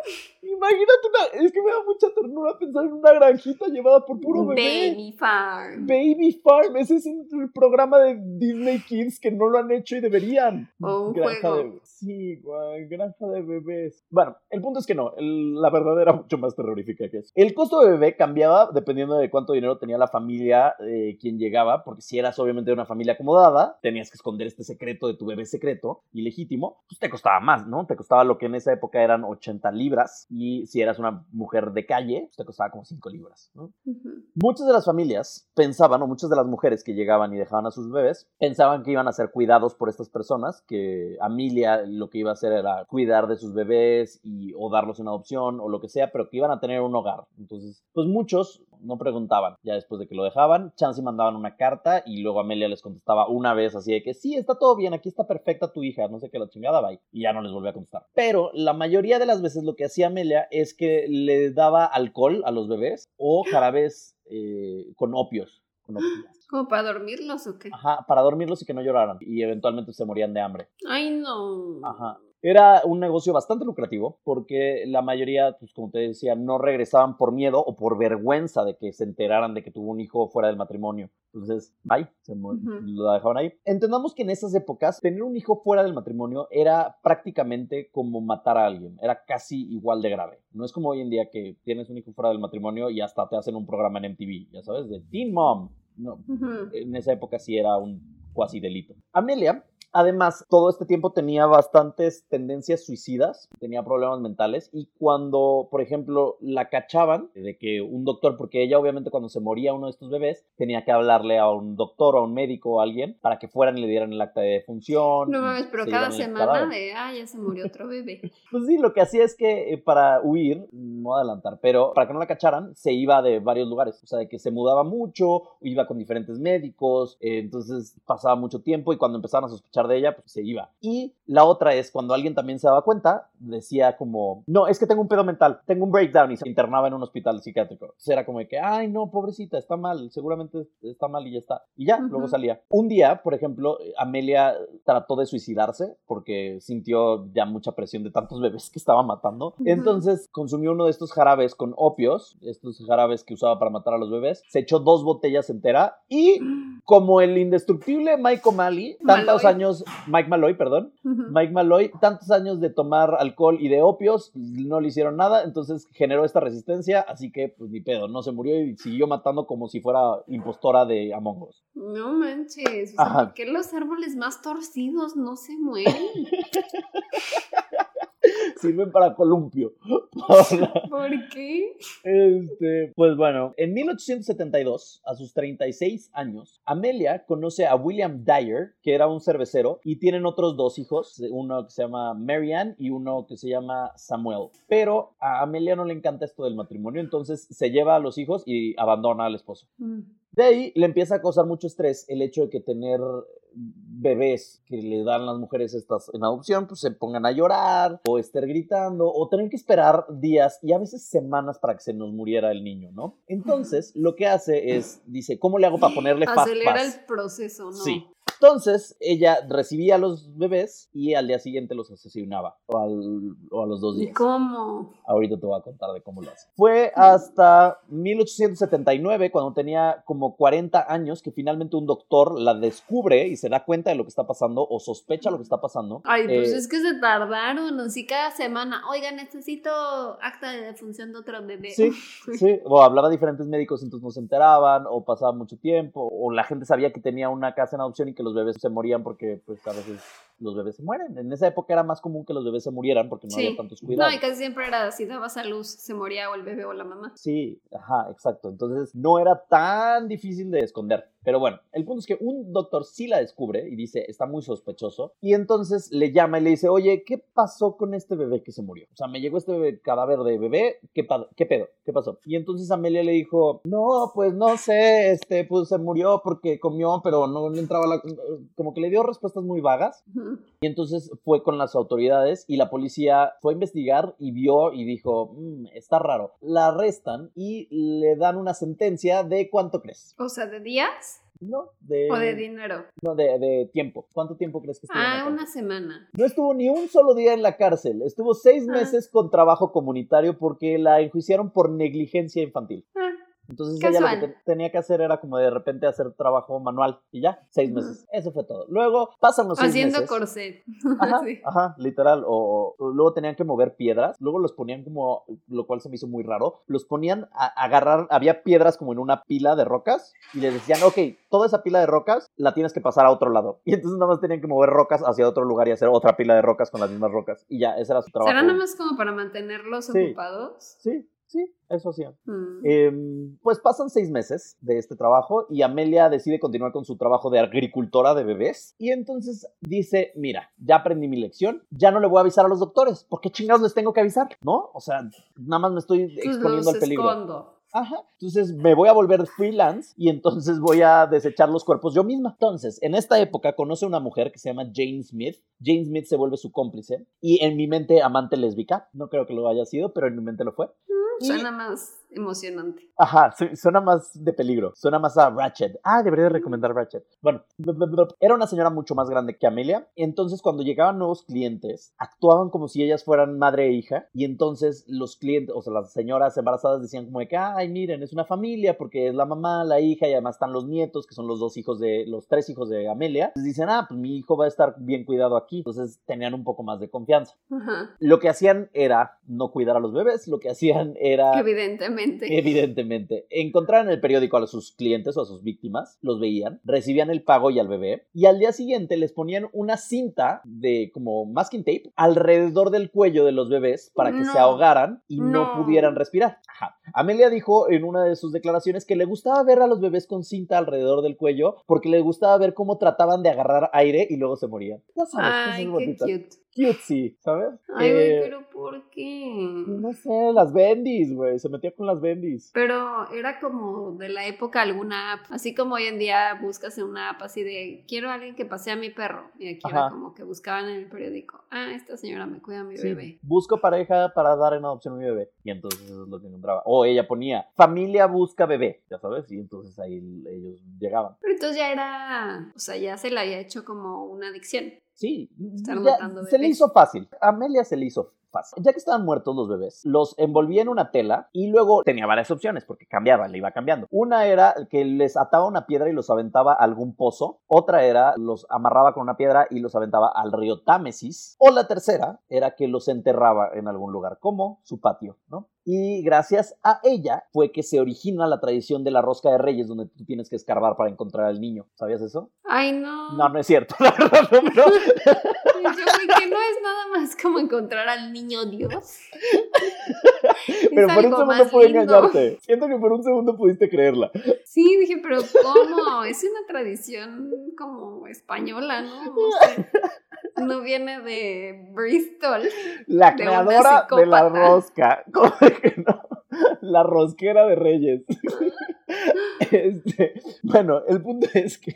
Imagínate una. Es que me da mucha ternura pensar en una granjita llevada por puro bebé. Baby Farm. Baby Farm, ese es un programa de Disney Kids que no lo han hecho y deberían. O un granja de Sí, güey, granja de bebés. Bueno, el punto es que no, el- la verdad era mucho más terrorífica que eso. El costo de bebé cambiaba dependiendo de cuánto dinero tenía la familia eh, quien llegaba, porque si eras obviamente de una familia acomodada, tenías que esconder este secreto de tu bebé secreto y legítimo, pues te costaba más, ¿no? Te costaba lo que en esa época eran 80 libras y si eras una mujer de calle, pues te costaba como 5 libras, ¿no? Ujú. Muchas de las familias pensaban, o muchas de las mujeres que llegaban y dejaban a sus bebés, pensaban que iban a ser cuidados por estas personas, que Amelia lo que iba a hacer era cuidar de sus bebés y, o darlos en adopción o lo que sea, pero que iban a tener un hogar. Entonces, pues muchos no preguntaban, ya después de que lo dejaban, chance mandaban una carta y luego Amelia les contestaba una vez así de que sí, está todo bien, aquí está perfecta tu hija, no sé qué, la chingada, bye. Y ya no les volvía a contestar. Pero la mayoría de las veces lo que hacía Amelia es que le daba alcohol a los bebés o jarabes eh, con opios. Opias. ¿Como para dormirlos o qué? Ajá, para dormirlos y que no lloraran. Y eventualmente se morían de hambre. Ay, no. Ajá. Era un negocio bastante lucrativo porque la mayoría, pues como te decía, no regresaban por miedo o por vergüenza de que se enteraran de que tuvo un hijo fuera del matrimonio. Entonces, bye, se mu- Ujú. lo dejaban ahí. Entendamos que en esas épocas tener un hijo fuera del matrimonio era prácticamente como matar a alguien, era casi igual de grave. No es como hoy en día que tienes un hijo fuera del matrimonio y hasta te hacen un programa en MTV, ya sabes, de Teen Mom. No, en esa época sí era un cuasi delito. Amelia, además, todo este tiempo tenía bastantes tendencias suicidas, tenía problemas mentales y cuando, por ejemplo, la cachaban de que un doctor, porque ella obviamente cuando se moría uno de estos bebés, tenía que hablarle a un doctor o a un médico o a alguien para que fueran y le dieran el acta de defunción. No mames, pero se cada semana de, ah, ya se murió otro bebé. Pues sí, lo que hacía es que eh, para huir, no adelantar, pero para que no la cacharan, se iba de varios lugares. O sea, de que se mudaba mucho, iba con diferentes médicos, eh, entonces pasaba mucho tiempo y cuando empezaban a sospechar de ella, pues se iba. Y la otra es cuando alguien también se daba cuenta, decía como, no, es que tengo un pedo mental, tengo un breakdown y se internaba en un hospital psiquiátrico. Entonces era como de que, ay, no, pobrecita, está mal, seguramente está mal y ya está. Y ya, Ujú. luego salía. Un día, por ejemplo, Amelia trató de suicidarse porque sintió ya mucha presión de tantos bebés que estaba matando. Ujú. Entonces consumió uno de estos jarabes con opios, estos jarabes que usaba para matar a los bebés. Se echó dos botellas entera y como el indestructible Mike O'Malley, tantos Malloy. Años, Mike Malloy, perdón. Mike Malloy, tantos años de tomar alcohol y de opios, no le hicieron nada, entonces generó esta resistencia, así que pues ni pedo, no se murió y siguió matando como si fuera impostora de Among Us. No manches. o sea. ¿Por qué los árboles más torcidos no se mueren? Sirven para columpio. ¿Por qué? Este, pues bueno, en 1872, a sus 36 años, Amelia conoce a William Dyer, que era un cervecero, y tienen otros dos hijos, uno que se llama Marianne y uno que se llama Samuel. Pero a Amelia no le encanta esto del matrimonio, entonces se lleva a los hijos y abandona al esposo. Mm. De ahí le empieza a causar mucho estrés el hecho de que tener bebés que le dan las mujeres estas en adopción, pues se pongan a llorar o estar gritando o tener que esperar días y a veces semanas para que se nos muriera el niño, ¿no? Entonces, lo que hace es, dice, ¿cómo le hago para ponerle fast Acelera pass? el proceso, ¿no? Sí. Entonces, ella recibía a los bebés y al día siguiente los asesinaba. O, al- o a los dos ¿Y días. cómo? Ahorita te voy a contar de cómo lo hace. Fue hasta 1879, cuando tenía como 40 años, que finalmente un doctor la descubre y se da cuenta de lo que está pasando o sospecha lo que está pasando. Ay, pues Eh, es que se tardaron, así cada semana, oiga, necesito acta de defunción de otro bebé. Sí, sí, o hablaba a diferentes médicos, entonces no se enteraban, o pasaba mucho tiempo, o la gente sabía que tenía una casa en adopción y que los bebés se morían porque, pues, a veces los bebés se mueren. En esa época era más común que los bebés se murieran porque no Sí. había tantos cuidados. No, y casi siempre era si dabas a luz, se moría o el bebé o la mamá. Sí, ajá, exacto. Entonces no era tan difícil de esconder. Pero bueno, el punto es que un doctor sí la descubre y dice, está muy sospechoso. Y entonces le llama y le dice, oye, ¿qué pasó con este bebé que se murió? O sea, me llegó este bebé- cadáver de bebé, ¿qué, ¿qué pedo? ¿Qué pasó? Y entonces Amelia le dijo, no, pues no sé, este, pues se murió porque comió, pero no le entraba la... Como que le dio respuestas muy vagas. Ujú. Y entonces fue con las autoridades y la policía fue a investigar y vio y dijo, "Mm, está raro. La arrestan y le dan una sentencia de cuánto crees. O sea, ¿de días No, de, o de dinero? no, de, de tiempo. ¿Cuánto tiempo crees que estuvo en la Ah, cárcel? una semana. No estuvo ni un solo día en la cárcel. Estuvo seis Ah. meses con trabajo comunitario porque la enjuiciaron por negligencia infantil. Ah, Entonces ella lo que te- tenía que hacer era como de repente hacer trabajo manual y ya, seis meses. Eso fue todo. Luego pasan los seis haciendo meses. corset. Ajá, Sí. ajá, literal. O, o luego tenían que mover piedras. Luego los ponían como, lo cual se me hizo muy raro. Los ponían a agarrar, había piedras como en una pila de rocas y les decían, ok, toda esa pila de rocas la tienes que pasar a otro lado. Y entonces nada más tenían que mover rocas hacia otro lugar y hacer otra pila de rocas con las mismas rocas. Y ya, ese era su trabajo. ¿Será nada más como para mantenerlos Sí. ocupados? Sí, sí, eso hacían. Mm. Em, pues pasan seis meses de este trabajo y Amelia decide continuar con su trabajo de agricultora de bebés. Y entonces dice, mira, ya aprendí mi lección, ya no le voy a avisar a los doctores. ¿Por qué chingados les tengo que avisar? ¿No? O sea, nada más me estoy exponiendo los al peligro. escondo. Ajá. Entonces me voy a volver freelance y entonces voy a desechar los cuerpos yo misma. Entonces, en esta época conoce a una mujer que se llama Jane Smith. Jane Smith se vuelve su cómplice y en mi mente amante lésbica. No creo que lo haya sido, pero en mi mente lo fue. Y- Suena más emocionante. Ajá, su- suena más de peligro, suena más a Ratchet. Ah, debería de recomendar Ratchet. Bueno, era una señora mucho más grande que Amelia, entonces cuando llegaban nuevos clientes, actuaban como si ellas fueran madre e hija, y entonces los clientes, o sea, las señoras embarazadas decían como de que, ay, miren, es una familia, porque es la mamá, la hija, y además están los nietos, que son los dos hijos de, los tres hijos de Amelia. Entonces dicen, ah, pues mi hijo va a estar bien cuidado aquí, entonces tenían un poco más de confianza. Ajá. Lo que hacían era no cuidar a los bebés, lo que hacían era... Evidentemente. Evidentemente. Encontraban en el periódico a sus clientes o a sus víctimas, los veían, recibían el pago y al bebé, y al día siguiente les ponían una cinta de como masking tape alrededor del cuello de los bebés para que se ahogaran y no. No. pudieran respirar. Ajá. Amelia dijo en una de sus declaraciones que le gustaba ver a los bebés con cinta alrededor del cuello porque le gustaba ver cómo trataban de agarrar aire y luego se morían. Ya sabes, Ay, qué cute. Cutesy, ¿sabes? Ay, güey, Eh, pero ¿por qué? No sé, las bendis, güey. Se metía con las bendis. Pero era como de la época alguna app, así como hoy en día buscas en una app así de quiero a alguien que pasee a mi perro y aquí era Ajá. como que buscaban en el periódico, ah, esta señora me cuida a mi Sí, bebé. busco pareja para dar en adopción a mi bebé. Y entonces eso es lo que encontraba. O ella ponía, familia busca bebé, ya sabes. Y entonces ahí ellos llegaban. Pero entonces ya era, o sea, ya se le había hecho como una adicción. Sí, Estar ya matando se le hizo fácil. A Amelia se le hizo fácil. Ya que estaban muertos los bebés, los envolvía en una tela y luego tenía varias opciones porque cambiaba, le iba cambiando. Una era que les ataba una piedra y los aventaba a algún pozo. Otra era los amarraba con una piedra y los aventaba al río Támesis. O la tercera era que los enterraba en algún lugar, como su patio, ¿no? Y gracias a ella fue que se origina la tradición de la rosca de reyes, donde tú tienes que escarbar para encontrar al niño. ¿Sabías eso? Ay, no. No, no es cierto. La verdad, no, pero- Y Yo güey, que no es nada más como encontrar al niño Dios. Pero por un segundo pude lindo. engañarte. Siento que por un segundo pudiste creerla. Sí, dije, pero ¿cómo? Es una tradición como española, ¿no? No sé. No viene de Bristol. La creadora de la rosca. ¿Cómo que no? La rosquera de Reyes. Este, bueno, el punto es que.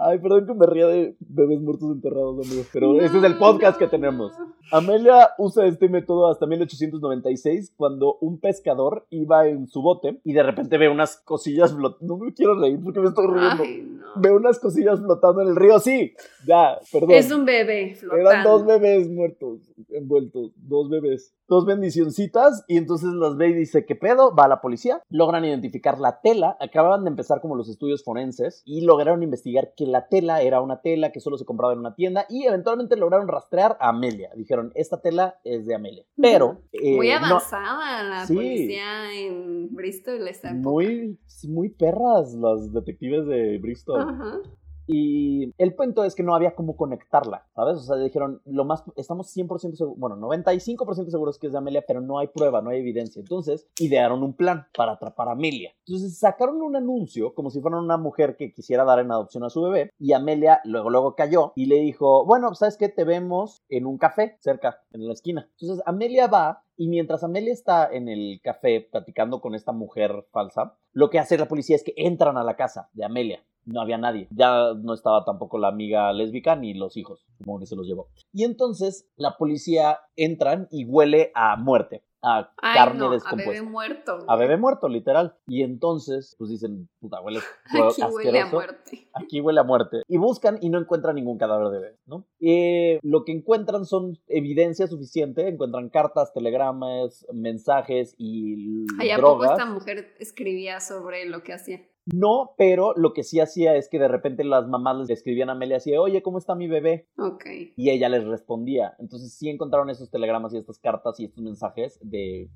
Ay, perdón que me ría de bebés muertos enterrados, amigos. Pero este es el podcast que tenemos. Amelia usa este método hasta 1896, cuando un pescador iba en su bote y de repente ve unas cosillas flotando. No me quiero reír porque me estoy riendo. Ay, no. Ve unas cosillas flotando en el río. Sí, ya, perdón. Es un bebé flotando. Eran dos bebés muertos, envueltos, dos bebés, dos bendicioncitas, y entonces las ve y dice, ¿qué pedo? Va a la policía, logran identificar la tela, acababan de empezar como los estudios forenses, y lograron investigar que la tela era una tela que solo se compraba en una tienda, y eventualmente lograron rastrear a Amelia. Dijeron, esta tela es de Amelia. Pero... eh, Muy no- avanzada la Sí. policía en Bristol esta época. muy, muy perras las detectives de Bristol. Y el punto es que no había cómo conectarla, ¿sabes? O sea, dijeron, lo más, estamos 100% seguros, bueno, 95% seguros que es de Amelia, pero no hay prueba, no hay evidencia. Entonces, idearon un plan para atrapar a Amelia. Entonces, sacaron un anuncio como si fuera una mujer que quisiera dar en adopción a su bebé y Amelia luego, luego cayó y le dijo, bueno, ¿sabes qué? Te vemos en un café cerca, en la esquina. Entonces, Amelia va y mientras Amelia está en el café platicando con esta mujer falsa, lo que hace la policía es que entran a la casa de Amelia. No había nadie. Ya no estaba tampoco la amiga lésbica ni los hijos, como que se los llevó. Y entonces la policía entran y huele a muerte a Ay, carne no, a descompuesta. bebé muerto. A bebé muerto, literal. Y entonces, pues dicen, puta, huele Aquí huele a muerte. Aquí huele a muerte. Y buscan y no encuentran ningún cadáver de bebé, ¿no? Eh, lo que encuentran son evidencia suficiente. Encuentran cartas, telegramas, mensajes y Ay, ¿a poco drogas. esta mujer escribía sobre lo que hacía? No, pero lo que sí hacía es que de repente las mamás les escribían a Amelia así, oye, ¿cómo está mi bebé? Ok. Y ella les respondía. Entonces sí encontraron esos telegramas y estas cartas y estos mensajes de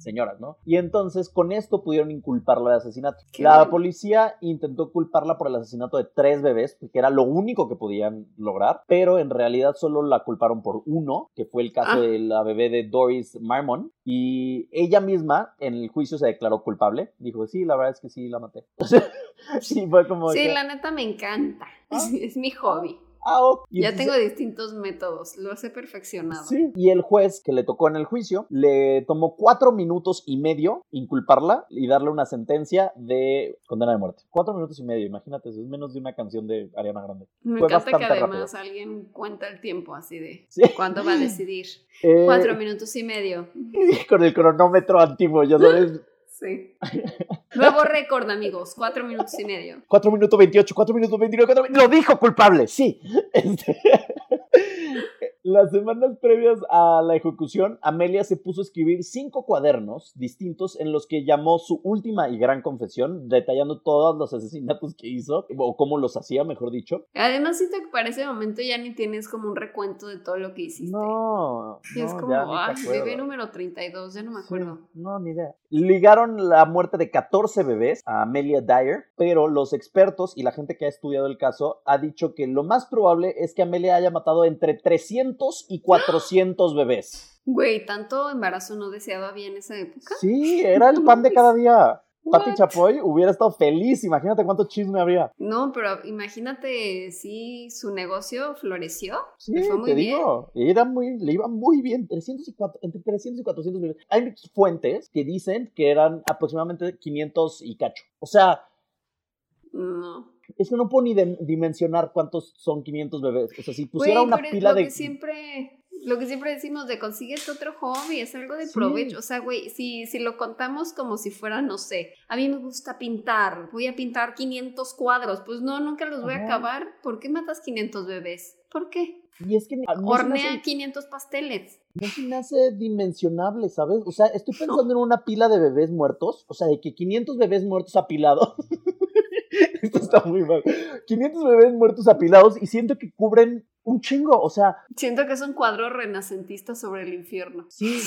señoras, ¿no? Y entonces con esto pudieron inculparla de asesinato. Qué la bueno. policía intentó culparla por el asesinato de tres bebés, que era lo único que podían lograr, pero en realidad solo la culparon por uno, que fue el caso Ah. de la bebé de Doris Marmon, y ella misma en el juicio se declaró culpable. Dijo, sí, la verdad es que sí, la maté. sí, fue como... Sí, que, la neta me encanta. Ah. Es, es mi hobby. "Ah, ok". Y Ya entonces- tengo distintos métodos, los he perfeccionado. Sí, y el juez que le tocó en el juicio le tomó cuatro minutos y medio inculparla y darle una sentencia de condena de muerte. Cuatro minutos y medio, imagínate, eso es menos de una canción de Ariana Grande. Me Fue encanta que además alguien cuenta el tiempo así de Sí. cuándo va a decidir. Eh, Cuatro minutos y medio. Con el cronómetro antiguo, ya sabes. Sí. Nuevo récord, amigos. Cuatro minutos y medio. Cuatro minutos veintiocho, cuatro minutos veintinueve, cuatro... Lo dijo culpable, sí. Este, Las semanas previas a la ejecución, Amelia se puso a escribir cinco cuadernos distintos en los que llamó su última y gran confesión, detallando todos los asesinatos que hizo, o cómo los hacía, mejor dicho. Además, siento que para ese momento ya ni tienes como un recuento de todo lo que hiciste. No, Y es no, como, acuerdas. bebé número 32, ya no me Sí, acuerdo. no, ni idea. Ligaron la muerte de 14 bebés a Amelia Dyer, pero los expertos y la gente que ha estudiado el caso ha dicho que lo más probable es que Amelia haya matado entre 300 y 400 bebés. Güey, ¿tanto embarazo no deseado había en esa época? Sí, era el pan de cada día. Pati? Chapoy hubiera estado feliz, imagínate cuánto chisme habría. No, pero imagínate si su negocio floreció. Sí, fue muy te bien. digo, era muy, le iba muy bien, 300 y entre 300 y 400 bebés. Hay fuentes que dicen que eran aproximadamente 500 y cacho. O sea, No. Es que no puedo ni de- dimensionar cuántos son 500 bebés. O sea, si pusiera Güey, una pero pila lo de... que siempre lo que siempre decimos de consíguete otro hobby, es algo de Sí. provecho. O sea, güey, si, si lo contamos como si fuera, no sé, a mí me gusta pintar, voy a pintar 500 cuadros. Pues no, nunca los voy a Ajá. acabar. ¿Por qué matas 500 bebés? ¿Por qué? Y es que no Hornea hace, 500 pasteles. no se me hace dimensionable, ¿sabes? O sea, estoy pensando en una pila de bebés muertos. O sea, de que 500 bebés muertos apilados. Esto está muy mal. 500 bebés muertos apilados y siento que cubren un chingo. O sea, Siento que es un cuadro renacentista sobre el infierno. sí.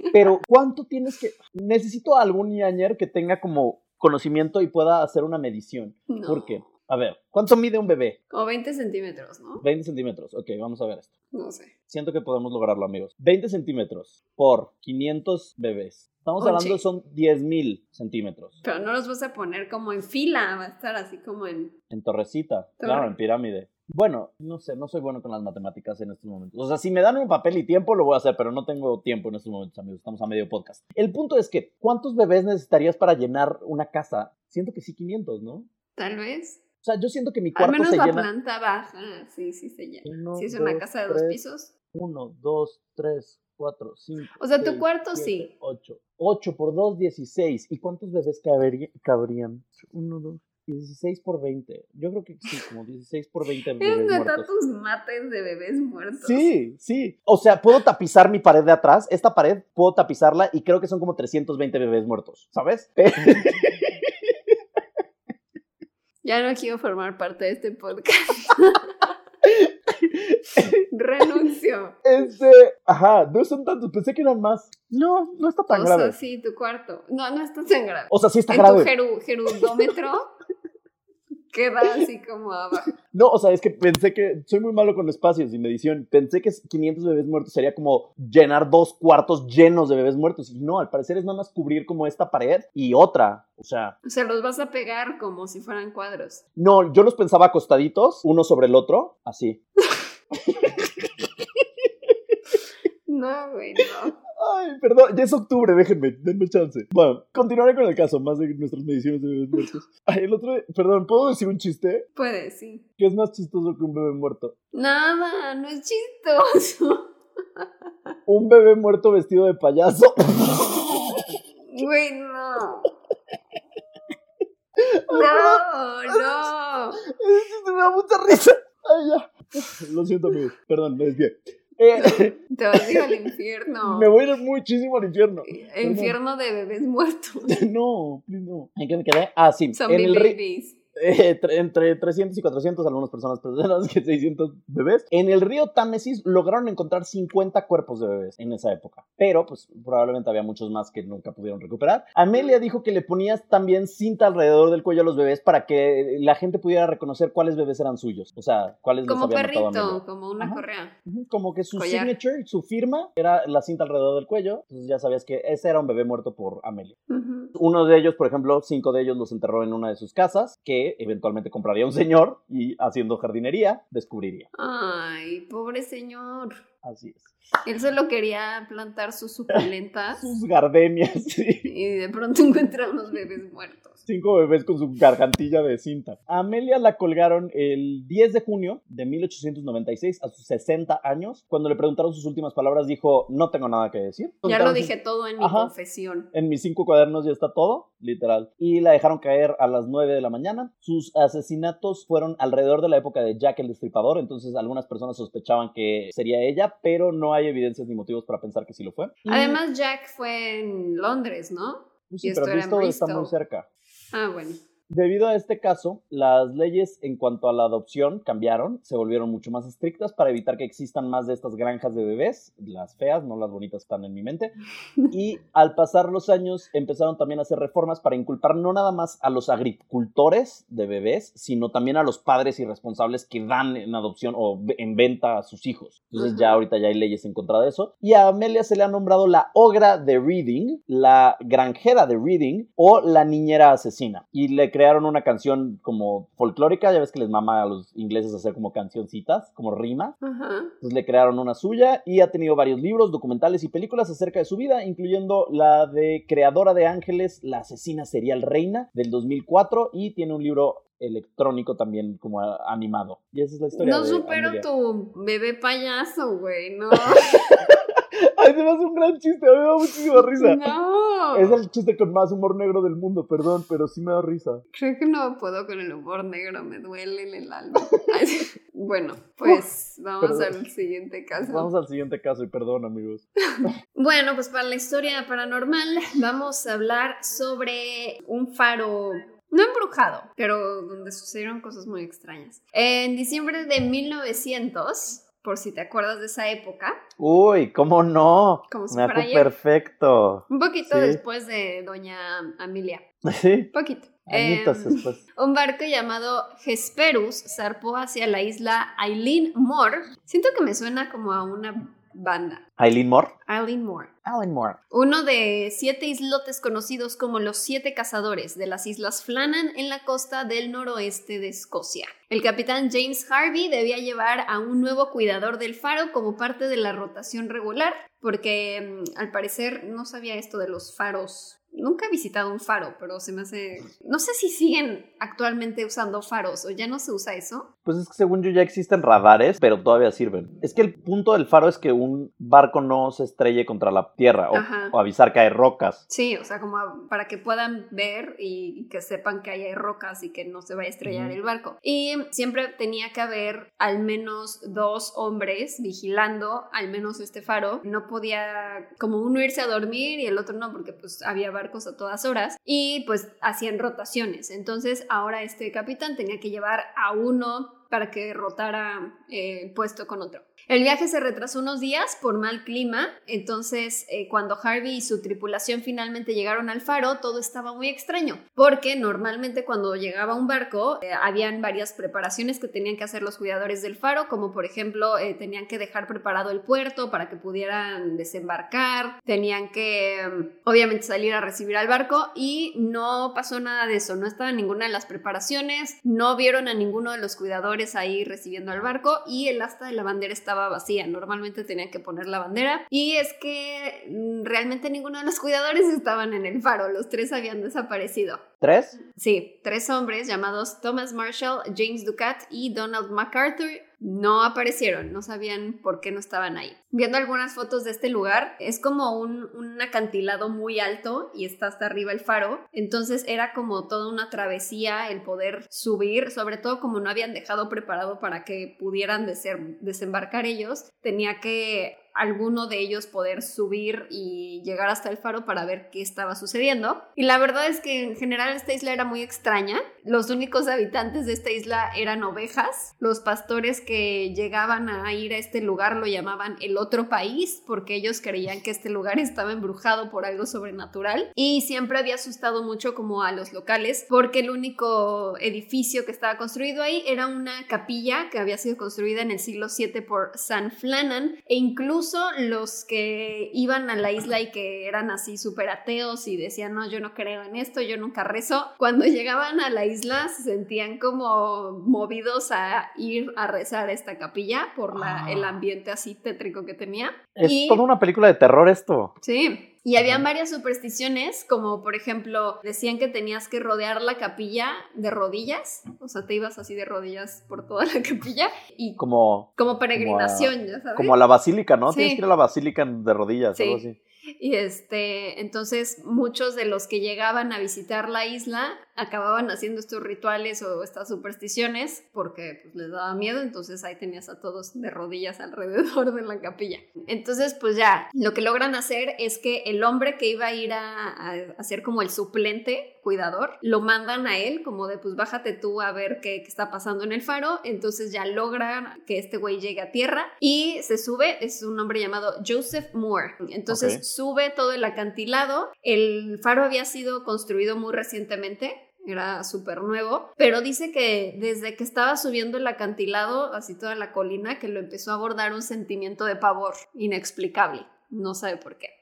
Pero ¿cuánto tienes que...? Necesito algún ñañer que tenga como conocimiento y pueda hacer una medición. No. ¿Por qué? A ver, ¿cuánto mide un bebé? Como 20 centímetros, ¿no? 20 centímetros. Ok, vamos a ver esto. No sé. Siento que podemos lograrlo, amigos. 20 centímetros por 500 bebés. Estamos Oye. hablando, son 10.000 centímetros. Pero no los vas a poner como en fila, va a estar así como en... En torrecita, Torre. claro, en pirámide. Bueno, no sé, no soy bueno con las matemáticas en estos momentos. O sea, si me dan un papel y tiempo, lo voy a hacer, pero no tengo tiempo en estos momentos, amigos. Estamos a medio podcast. El punto es que, ¿cuántos bebés necesitarías para llenar una casa? Siento que sí, 500, ¿no? O Tal vez. sea, yo siento que mi Al cuarto menos se la llena. planta baja. Sí, sí se llena. Uno, Si es una dos, casa de dos tres, pisos. 1, 2, 3, 4, 5. O sea, tu cuarto sí. 8. 8 por 2, 16. ¿Y cuántos bebés cabería- cabrían? 1, 2, 16 por 20. Yo creo que sí, como 16 por 20 Es bebés muertos. tus mates de bebés muertos. Sí, sí. O sea, puedo tapizar mi pared de atrás. Esta pared puedo tapizarla y creo que son como 320 bebés muertos, ¿sabes? Ya no quiero formar parte de este podcast. Renuncio. este, ajá, no son tantos. Pensé que eran más. No, no está tan o grave. sea, sí, tu cuarto. No, no está tan grave. O sea, sí está en grave. tu geru- gerudómetro queda así como abajo. No, o sea, es que pensé que soy muy malo con espacios y medición. Pensé que 500 bebés muertos sería como llenar dos cuartos llenos de bebés muertos. Y no, al parecer es nada más cubrir como esta pared y otra. O sea, O sea, los vas a pegar como si fueran cuadros. no, yo los pensaba acostaditos, uno sobre el otro, así. No, güey, no. Ay, perdón, ya es octubre, déjenme, denme chance. Bueno, continuaré con el caso, más de nuestras mediciones de bebés muertos. Ay, el otro, perdón, ¿puedo decir un chiste? Puede, sí. ¿Qué es más chistoso que un bebé muerto? Nada, no es chistoso. Un bebé muerto vestido de payaso. Güey, no. No, no. Me da mucha risa. Ay, ya. Lo siento, amigos. Perdón, me desvié. Eh, Te odio al infierno. me voy a ir muchísimo al infierno. Infierno de bebés muertos. No, no. ¿En qué me quedé? Ah, sí. Zombie en el babies. Eh, tre- entre 300 y 400, algunas personas personas que 600 bebés. En el río Támesis lograron encontrar 50 cuerpos de bebés en esa época, pero pues probablemente había muchos más que nunca pudieron recuperar. Amelia dijo que le ponías también cinta alrededor del cuello a los bebés para que la gente pudiera reconocer cuáles bebés eran suyos, o sea, cuáles les Como había matado a perrito, como una Ajá. correa. Como que su Collar. signature, su firma, era la cinta alrededor del cuello. Entonces ya sabías que ese era un bebé muerto por Amelia. Ujú. Uno de ellos, por ejemplo, cinco de ellos los enterró en una de sus casas, que eventualmente compraría un señor y haciendo jardinería, descubriría. Ay, pobre señor. Así es. Él solo quería plantar sus suculentas Sus gardenias, sí. y de pronto encuentra unos bebés muertos. Cinco bebés con su gargantilla de cinta. A Amelia la colgaron el 10 de junio de 1896 a sus 60 años. Cuando le preguntaron sus últimas palabras, dijo, no tengo nada que decir. Ya lo dije todo en mi Ajá. confesión. En mis cinco cuadernos ya está todo, literal. Y la dejaron caer a las 9 de la mañana. Sus asesinatos fueron alrededor de la época de Jack el Destripador, entonces algunas personas sospechaban que sería ella, pero no hay evidencias ni motivos para pensar que sí lo fue. Y, Además, Jack fue en Londres, ¿no? pues y sí, esto pero era en Bristol está Bristol. muy cerca. Ah, bueno. Debido a este caso, las leyes en cuanto a la adopción cambiaron, se volvieron mucho más estrictas para evitar que existan más de estas granjas de bebés, las feas, no las bonitas están en mi mente. Y al pasar los años empezaron también a hacer reformas para inculpar no nada más a los agricultores de bebés, sino también a los padres irresponsables que dan en adopción o en venta a sus hijos. Entonces ya ahorita ya hay leyes en contra de eso. Y a Amelia se le ha nombrado la ogra de Reading, la granjera de Reading o la niñera asesina. Y le crearon una canción como folclórica, ya ves que les mama a los ingleses hacer como cancioncitas, como rima. Ajá. Entonces le crearon una suya y ha tenido varios libros, documentales y películas acerca de su vida, incluyendo la de Creadora de Ángeles, la asesina serial reina del 2004 y tiene un libro electrónico también como animado. Y esa es la historia. No de supero tu bebé payaso, güey. No. Ay, se me hace un gran chiste, a mí me da muchísima risa. No. Es el chiste con más humor negro del mundo, perdón, pero sí me da risa. Creo que no puedo con el humor negro, me duele en el alma. Bueno, pues vamos perdón. al siguiente caso. Vamos al siguiente caso y perdón, amigos. Bueno, pues para la historia paranormal vamos a hablar sobre un faro no embrujado, pero donde sucedieron cosas muy extrañas. En diciembre de 1900, por si te acuerdas de esa época, Uy, ¿cómo no? Como si me fuera ayer. perfecto. un poquito Sí. después de Doña Amelia, Sí, poquito. añitos Em, después. Un barco llamado Hesperus zarpó hacia la isla Eileen Moore. Siento que me suena como a una banda. Aileen Moore. Eileen Moore. Aileen Moore. Uno de siete islotes conocidos como los siete cazadores de las Islas Flannan en la costa del noroeste de Escocia. El capitán James Harvey debía llevar a un nuevo cuidador del faro como parte de la rotación regular, porque mm, al parecer no sabía esto de los faros. Nunca he visitado un faro, pero se me hace... No sé si siguen actualmente usando faros o ya no se usa eso. Pues es que según yo ya existen radares, pero todavía sirven. Es que el punto del faro es que un barco no se estrelle contra la tierra o, o avisar que hay rocas. Sí, o sea, como para que puedan ver y, y que sepan que ahí hay rocas y que no se va a estrellar Ujú. el barco. Y siempre tenía que haber al menos dos hombres vigilando al menos este faro. No podía como uno irse a dormir y el otro no, porque pues había barcos a todas horas y pues hacían rotaciones. Entonces ahora este capitán tenía que llevar a uno para que rotara eh, puesto con otro. El viaje se retrasó unos días por mal clima, entonces eh, cuando Harvey y su tripulación finalmente llegaron al faro, todo estaba muy extraño, porque normalmente cuando llegaba un barco, eh, habían varias preparaciones que tenían que hacer los cuidadores del faro, como por ejemplo eh, tenían que dejar preparado el puerto para que pudieran desembarcar, tenían que mm, obviamente salir a recibir al barco y no pasó nada de eso, no estaba ninguna de las preparaciones, no vieron a ninguno de los cuidadores ahí recibiendo al barco y el asta de la bandera estaba vacía. Normalmente tenían que poner la bandera. Y es que mm, realmente ninguno de los cuidadores estaban en el faro. Los tres habían desaparecido. ¿Tres? Sí, tres hombres llamados Thomas Marshall, James Ducat y Donald MacArthur no aparecieron, no sabían por qué no estaban ahí. Viendo algunas fotos de este lugar, es como un, un, acantilado muy alto y está hasta arriba el faro, entonces era como toda una travesía el poder subir, sobre todo como no habían dejado preparado para que pudieran desembarcar ellos, tenía que alguno de ellos poder subir y llegar hasta el faro para ver qué estaba sucediendo. Y la verdad es que en general esta isla era muy extraña. Los únicos habitantes de esta isla eran ovejas. Los pastores que llegaban a ir a este lugar lo llamaban el otro país porque ellos creían que este lugar estaba embrujado por algo sobrenatural. Y siempre había asustado mucho como a los locales porque el único edificio que estaba construido ahí era una capilla que había sido construida en el siglo VII por San Flannan e incluso incluso los que iban a la isla y que eran así súper ateos y decían, no, yo no creo en esto, yo nunca rezo, cuando llegaban a la isla se sentían como movidos a ir a rezar a esta capilla por la, el ah. ambiente así tétrico que tenía. Es toda una película de terror esto. Sí, y habían varias supersticiones, como por ejemplo, decían que tenías que rodear la capilla de rodillas, o sea, te ibas así de rodillas por toda la capilla y como como peregrinación, ya sabes. Como a la basílica, ¿no? Tienes que ir a la basílica de rodillas, algo así. Y este, entonces muchos de los que llegaban a visitar la isla acababan haciendo estos rituales o estas supersticiones porque pues, les daba miedo, entonces ahí tenías a todos de rodillas alrededor de la capilla. Entonces, pues ya, lo que logran hacer es que el hombre que iba a ir a, ser como el suplente cuidador, lo mandan a él como de pues bájate tú a ver qué, qué está pasando en el faro, entonces ya logran que este güey llegue a tierra y se sube, es un hombre llamado Joseph Moore, entonces sube todo el acantilado, el faro había sido construido muy recientemente, era súper nuevo, pero dice que desde que estaba subiendo el acantilado, así toda la colina, que lo empezó a abordar un sentimiento de pavor inexplicable, no sabe por qué.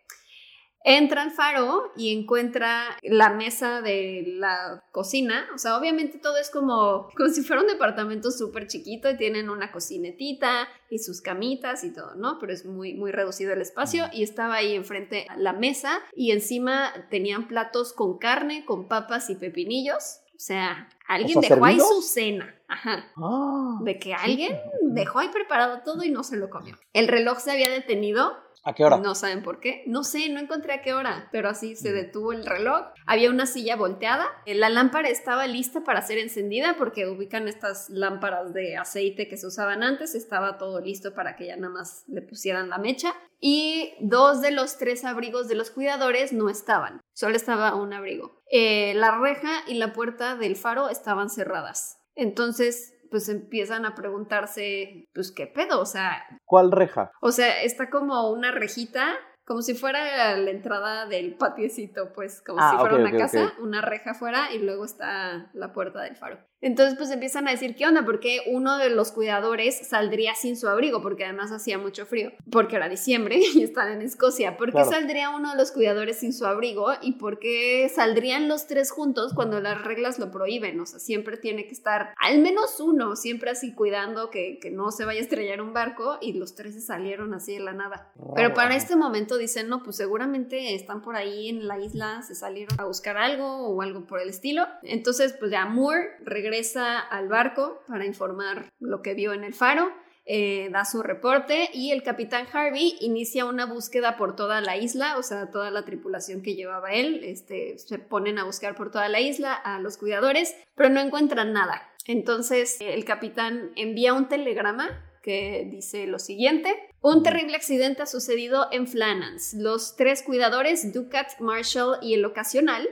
Entra al faro y encuentra la mesa de la cocina. O sea, obviamente todo es como, como si fuera un departamento súper chiquito y tienen una cocinetita y sus camitas y todo, ¿no? Pero es muy, muy reducido el espacio y estaba ahí enfrente la mesa y encima tenían platos con carne, con papas y pepinillos. O sea, alguien dejó ahí su cena. Ajá. Ah, de que alguien dejó ahí preparado todo y no se lo comió. El reloj se había detenido ¿A qué hora? No saben por qué. No sé, no encontré a qué hora, pero así se mm. detuvo el reloj. Había una silla volteada. La lámpara estaba lista para ser encendida porque ubican estas lámparas de aceite que se usaban antes. Estaba todo listo para que ya nada más le pusieran la mecha. Y dos de los tres abrigos de los cuidadores no estaban. Solo estaba un abrigo. Eh, la reja y la puerta del faro estaban cerradas. Entonces pues empiezan a preguntarse, pues, ¿qué pedo? O sea... ¿Cuál reja? O sea, está como una rejita como si fuera la entrada del patiecito, pues como ah, si fuera una casa, una reja afuera y luego está la puerta del faro. Entonces pues empiezan a decir, ¿qué onda? Porque uno de los cuidadores saldría sin su abrigo, porque además hacía mucho frío, porque era diciembre y están en Escocia. ¿Por qué saldría uno de los cuidadores sin su abrigo? ¿Y por qué saldrían los tres juntos cuando las reglas lo prohíben? O sea, siempre tiene que estar al menos uno, siempre así cuidando que, que no se vaya a estrellar un barco y los tres se salieron así de la nada. Pero para este momento dicen, no, pues seguramente están por ahí en la isla, se salieron a buscar algo o algo por el estilo. Entonces pues ya Moore regresa regresa al barco para informar lo que vio en el faro. Eh, da su reporte y el capitán Harvey inicia una búsqueda por toda la isla, o sea, toda la tripulación que llevaba él, este, se ponen a buscar por toda la isla a los cuidadores, pero no encuentran nada. Entonces el capitán envía un telegrama que dice lo siguiente. Un terrible accidente ha sucedido en Flanans. Los tres cuidadores, Ducat, Marshall y el ocasional,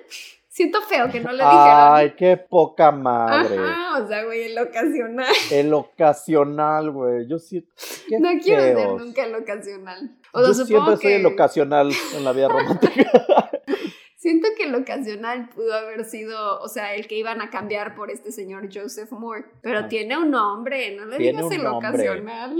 Siento feo que no le dijeron. Ay, qué poca madre. Ajá, o sea, güey, el ocasional. El ocasional, güey. Yo sí. no quiero ser nunca el ocasional. O sea, Yo siempre soy el ocasional en la vida romántica. siento que el ocasional pudo haber sido, o sea, el que iban a cambiar por este señor Joseph Moore. Pero Ah. tiene un nombre, no le digas el nombre. ocasional.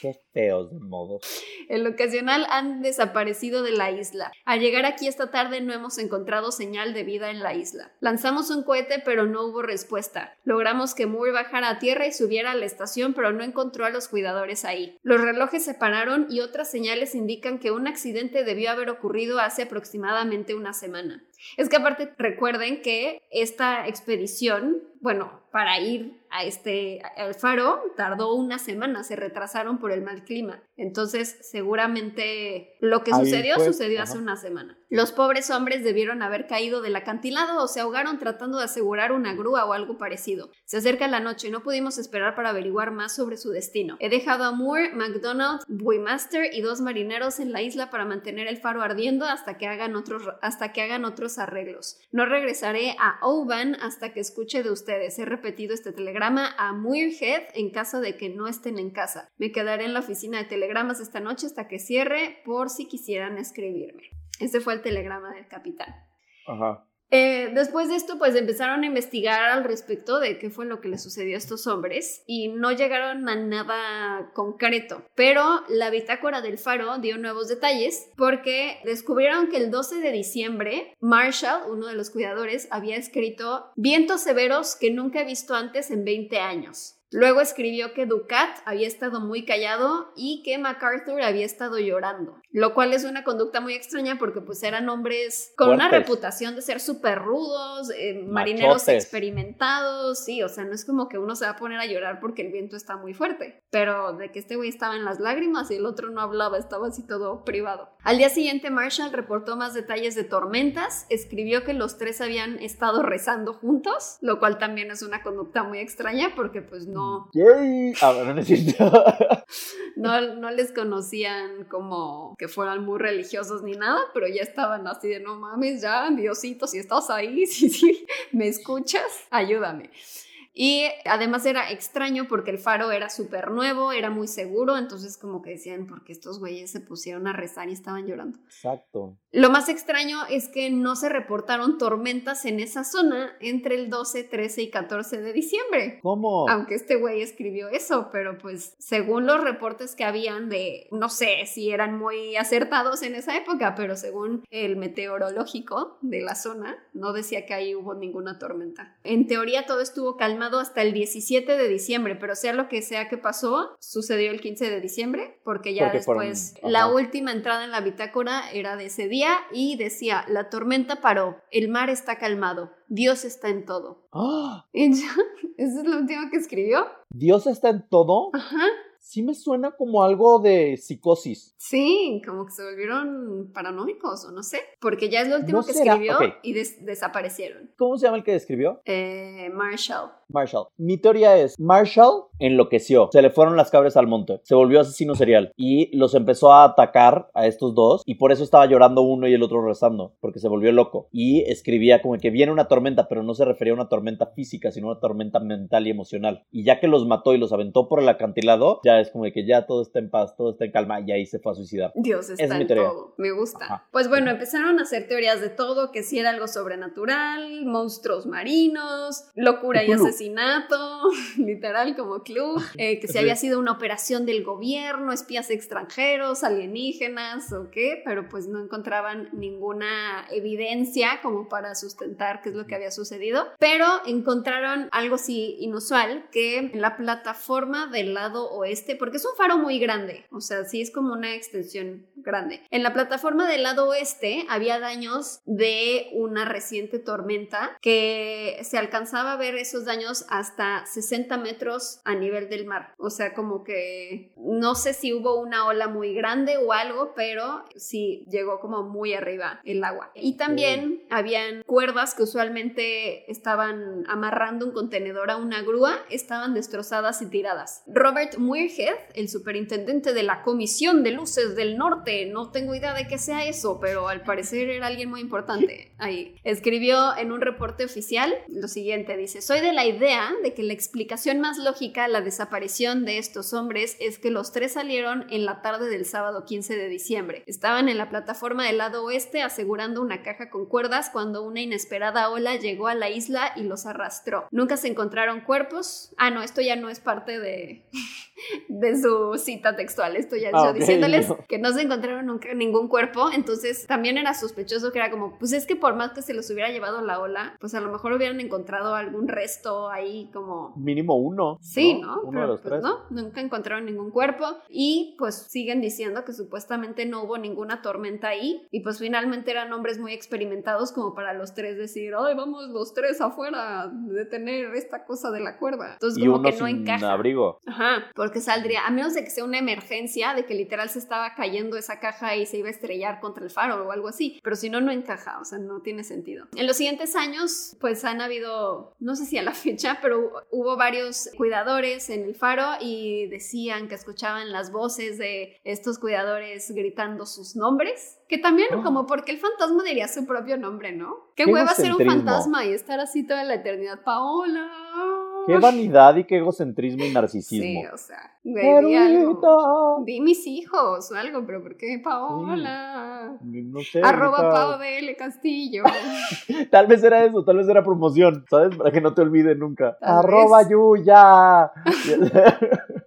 qué feos de modos. El ocasional han desaparecido de la isla. Al llegar aquí esta tarde no hemos encontrado señal de vida en la isla. Lanzamos un cohete pero no hubo respuesta. Logramos que Moore bajara a tierra y subiera a la estación pero no encontró a los cuidadores ahí. Los relojes se pararon y otras señales indican que un accidente debió haber ocurrido hace aproximadamente una semana. Es que aparte recuerden que esta expedición, bueno, para ir a este al faro tardó una semana, se retrasaron por el mal clima. Entonces, seguramente lo que Ahí sucedió fue, sucedió hace una semana. Los pobres hombres debieron haber caído del acantilado o se ahogaron tratando de asegurar una grúa o algo parecido. Se acerca la noche y no pudimos esperar para averiguar más sobre su destino. He dejado a Moore, McDonald, Buimaster y dos marineros en la isla para mantener el faro ardiendo hasta que hagan otros, hasta que hagan otros arreglos. No regresaré a Oban hasta que escuche de ustedes. He repetido este telegrama a Muirhead en caso de que no estén en casa. Me quedaré en la oficina de telegramas esta noche hasta que cierre por si quisieran escribirme. Este fue el telegrama del capitán. Ajá. Eh, después de esto, pues empezaron a investigar al respecto de qué fue lo que le sucedió a estos hombres y no llegaron a nada concreto. Pero la bitácora del faro dio nuevos detalles porque descubrieron que el 12 de diciembre, Marshall, uno de los cuidadores, había escrito vientos severos que nunca he visto antes en 20 años. Luego escribió que Ducat había estado muy callado y que MacArthur había estado llorando, lo cual es una conducta muy extraña porque pues eran hombres con una reputación de ser súper rudos, eh, marineros experimentados, sí, o sea, no es como que uno se va a poner a llorar porque el viento está muy fuerte, pero de que este güey estaba en las lágrimas y el otro no hablaba, estaba así todo privado. Al día siguiente Marshall reportó más detalles de tormentas, escribió que los tres habían estado rezando juntos, lo cual también es una conducta muy extraña porque pues no Yay. A ver, no necesito. no, no les conocían como que fueran muy religiosos ni nada, pero ya estaban así de no mames, ya, Diosito, si estás ahí, si, si me escuchas, ayúdame. Y además era extraño porque el faro era súper nuevo, era muy seguro, entonces como que decían, porque estos güeyes se pusieron a rezar y estaban llorando. Exacto. Lo más extraño es que no se reportaron tormentas en esa zona entre el 12, 13 y 14 de diciembre. ¿Cómo? Aunque este güey escribió eso, pero pues según los reportes que habían de, no sé si eran muy acertados en esa época, pero según el meteorológico de la zona, no decía que ahí hubo ninguna tormenta. En teoría todo estuvo calmado hasta el 17 de diciembre, pero sea lo que sea que pasó, sucedió el 15 de diciembre, porque ya Porque después la última entrada en la bitácora era de ese día y decía, la tormenta paró, el mar está calmado, Dios está en todo. Ya, eso es lo último que escribió. Dios está en todo. Ajá. Sí me suena como algo de psicosis. Sí, como que se volvieron paranoicos o no sé, porque ya es lo último ¿No que será? escribió Ok. y des- desaparecieron. ¿Cómo se llama el que describió? Eh, Marshall. Marshall. Mi teoría es, Marshall enloqueció, se le fueron las cabras al monte, se volvió asesino serial y los empezó a atacar a estos dos y por eso estaba llorando uno y el otro rezando, porque se volvió loco y escribía como que viene una tormenta, pero no se refería a una tormenta física, sino a una tormenta mental y emocional. Y ya que los mató y los aventó por el acantilado, ya es como de que ya todo está en paz, todo está en calma y ahí se fue a suicidar. Dios está es mi en teoría. todo. Me gusta. Ajá. Pues bueno, empezaron a hacer teorías de todo, que si era algo sobrenatural, monstruos marinos, locura y Cthulhu. asesinato, literal como club, eh, que si Sí. había sido una operación del gobierno, espías extranjeros, alienígenas o qué, pero pues no encontraban ninguna evidencia como para sustentar qué es lo que había sucedido, pero encontraron algo sí inusual, que en la plataforma del lado oeste, porque es un faro muy grande, o sea, sí es como una extensión grande. En la plataforma del lado oeste había daños de una reciente tormenta que se alcanzaba a ver esos daños años hasta 60 metros a nivel del mar. O sea, como que no sé si hubo una ola muy grande o algo, pero sí llegó como muy arriba el agua. Y también habían cuerdas que usualmente estaban amarrando un contenedor a una grúa, estaban destrozadas y tiradas. Robert Muirhead, el superintendente de la Comisión de Luces del Norte, no tengo idea de qué sea eso, pero al parecer era alguien muy importante ahí. Escribió en un reporte oficial lo siguiente, dice, soy de la idea de que la explicación más lógica a la desaparición de estos hombres es que los tres salieron en la tarde del sábado 15 de diciembre. Estaban en la plataforma del lado oeste asegurando una caja con cuerdas cuando una inesperada ola llegó a la isla y los arrastró. Nunca se encontraron cuerpos. Ah, no, esto ya no es parte de, de su cita textual. Esto ya Ah, yo ok, diciéndoles no. que no se encontraron nunca ningún cuerpo. Entonces también era sospechoso que era como, pues es que por más que se los hubiera llevado la ola, pues a lo mejor hubieran encontrado algún resto ahí como Mínimo uno. Sí, ¿no? Uno Pero de los pues tres. no, nunca encontraron ningún cuerpo y pues siguen diciendo que supuestamente no hubo ninguna tormenta ahí y pues finalmente eran hombres muy experimentados como para los tres decir, ay, vamos los tres afuera de tener esta cosa de la cuerda. Entonces Y como uno que no sin encaja. abrigo. Ajá, porque saldría, a menos de que sea una emergencia, de que literal se estaba cayendo esa caja y se iba a estrellar contra el faro o algo así, pero si no, no encaja, o sea, no tiene sentido. En los siguientes años, pues han habido, no sé si a la fecha, pero hubo varios cuidadores en el faro y decían que escuchaban las voces de estos cuidadores gritando sus nombres. Que también, Oh. como porque el fantasma diría su propio nombre, ¿no? Qué Qué hueva ser un fantasma y estar así toda la eternidad. Paola. Qué vanidad y qué egocentrismo y narcisismo. Sí, o sea, güey, di algo. Perlita. Di mis hijos o algo, pero ¿por qué Paola? No sé. Arroba ahorita- Pao de L Castillo. Tal vez era eso, tal vez era promoción, ¿sabes? Para que no te olvide nunca. Tal Arroba vez. Yuya.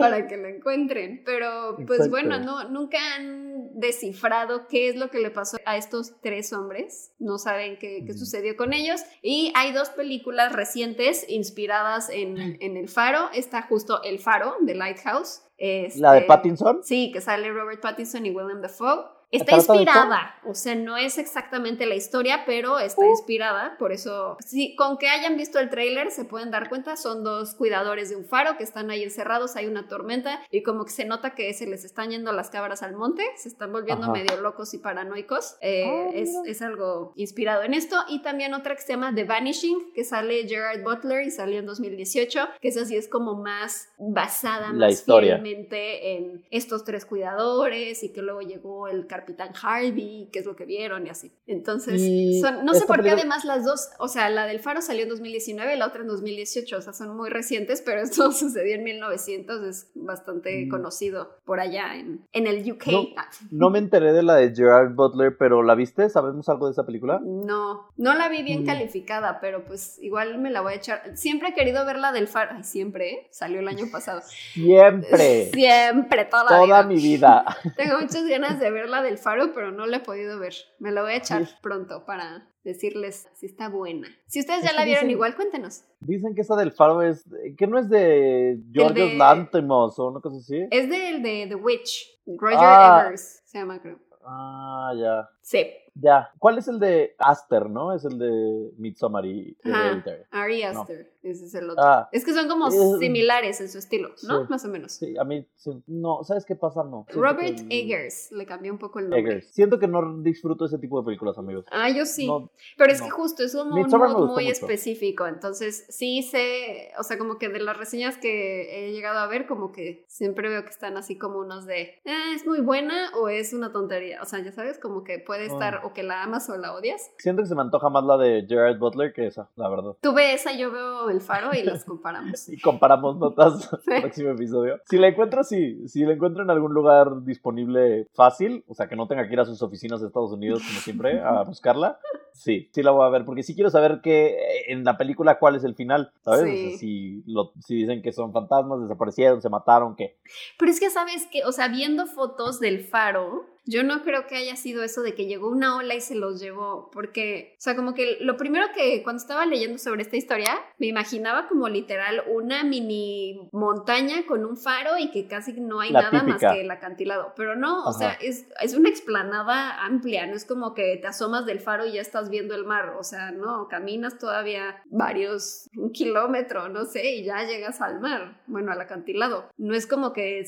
para que lo encuentren. Pero, pues Exacto. bueno, no, nunca han descifrado qué es lo que le pasó a estos tres hombres. No saben qué, qué sucedió con ellos. Y hay dos películas recientes inspiradas en, en El Faro. Está justo El Faro, de Lighthouse. La de Este, Pattinson. Sí, que sale Robert Pattinson y Willem Dafoe. Está inspirada, o sea, no es exactamente la historia, pero está Uh. inspirada, por eso, sí, con que hayan visto el tráiler se pueden dar cuenta, son dos cuidadores de un faro que están ahí encerrados, hay una tormenta y como que se nota que se les están yendo las cabras al monte, se están volviendo Ajá. medio locos y paranoicos, Eh, Ah, es, es algo inspirado en esto y también otra que se llama The Vanishing, que sale Gerard Butler y salió en 2018, que esa sí es como más basada, La más historia. fielmente en estos tres cuidadores y que luego llegó el capitán Harvey, que es lo que vieron y así. Entonces, Y son- no sé por qué además las dos, o sea, la del Faro salió en 2019 y la otra en 2018, o sea, son muy recientes, pero esto sucedió en 1900, es bastante Mm. conocido por allá en, en el UK. No. Ah, No me enteré de la de Gerard Butler, pero ¿la viste? ¿Sabemos algo de esa película? No, no la vi bien Mm. calificada, pero pues igual me la voy a echar. Siempre he querido ver la del Faro, Ay, siempre, ¿eh? salió el año pasado. Siempre. Siempre, toda, la vida. mi vida. Tengo muchas ganas de ver la del faro, pero no la he podido ver. Me la voy a echar Sí. pronto para decirles si está buena. Si ustedes ya la vieron dicen- igual, cuéntenos. Dicen que esa del faro es. que no es de Georgios de- Lanthimos o una cosa así? Es del de The Witch, Roger Ah. Evers, se llama creo. Ah, ya. Sí, Ya. ¿Cuál es el de Aster, no? Es el de Midsommar y. Hereditary. Ari No. Ese es el otro. Ah, Es que son como similares en su estilo, ¿no? sí. Más o menos. sí, a mí. sí. No, ¿sabes qué pasa? No. Siento Robert que- Eggers, le cambió un poco el nombre. Eggers. Siento que no disfruto ese tipo de películas, amigos. Ah, yo sí. No, Pero es no. que justo es como un mood muy mucho. específico, entonces sí sé, o sea, como que de las reseñas que he llegado a ver, como que siempre veo que están así como unos de, "Ah, es muy buena o es una tontería, o sea, ya sabes, como que puede estar Ah. o que la amas o la odias. Siento que se me antoja más la de Gerard Butler que esa, la verdad. Tú ve esa, yo veo el faro y las comparamos. Y comparamos notas Sí. el próximo episodio. Si la encuentro, sí. Si la encuentro en algún lugar disponible fácil, o sea, que no tenga que ir a sus oficinas de Estados Unidos, como siempre, a buscarla, sí, sí la voy a ver. Porque sí quiero saber que en la película cuál es el final, ¿sabes? O sea, si, lo- si dicen que son fantasmas, desaparecieron, se mataron, ¿qué? Pero es que sabes que, o sea, viendo fotos del faro, yo no creo que haya sido eso de que llegó una ola y se los llevó, porque, o sea, como que lo primero que cuando estaba leyendo sobre esta historia, me imaginaba como literal una mini montaña con un faro y que casi no hay La nada típica. más que el acantilado, pero no, o Ajá. sea, es, es una explanada amplia, no es como que te asomas del faro y ya estás viendo el mar, o sea, no, caminas todavía varios, un kilómetro, no sé, y ya llegas al mar, bueno, al acantilado. No es como que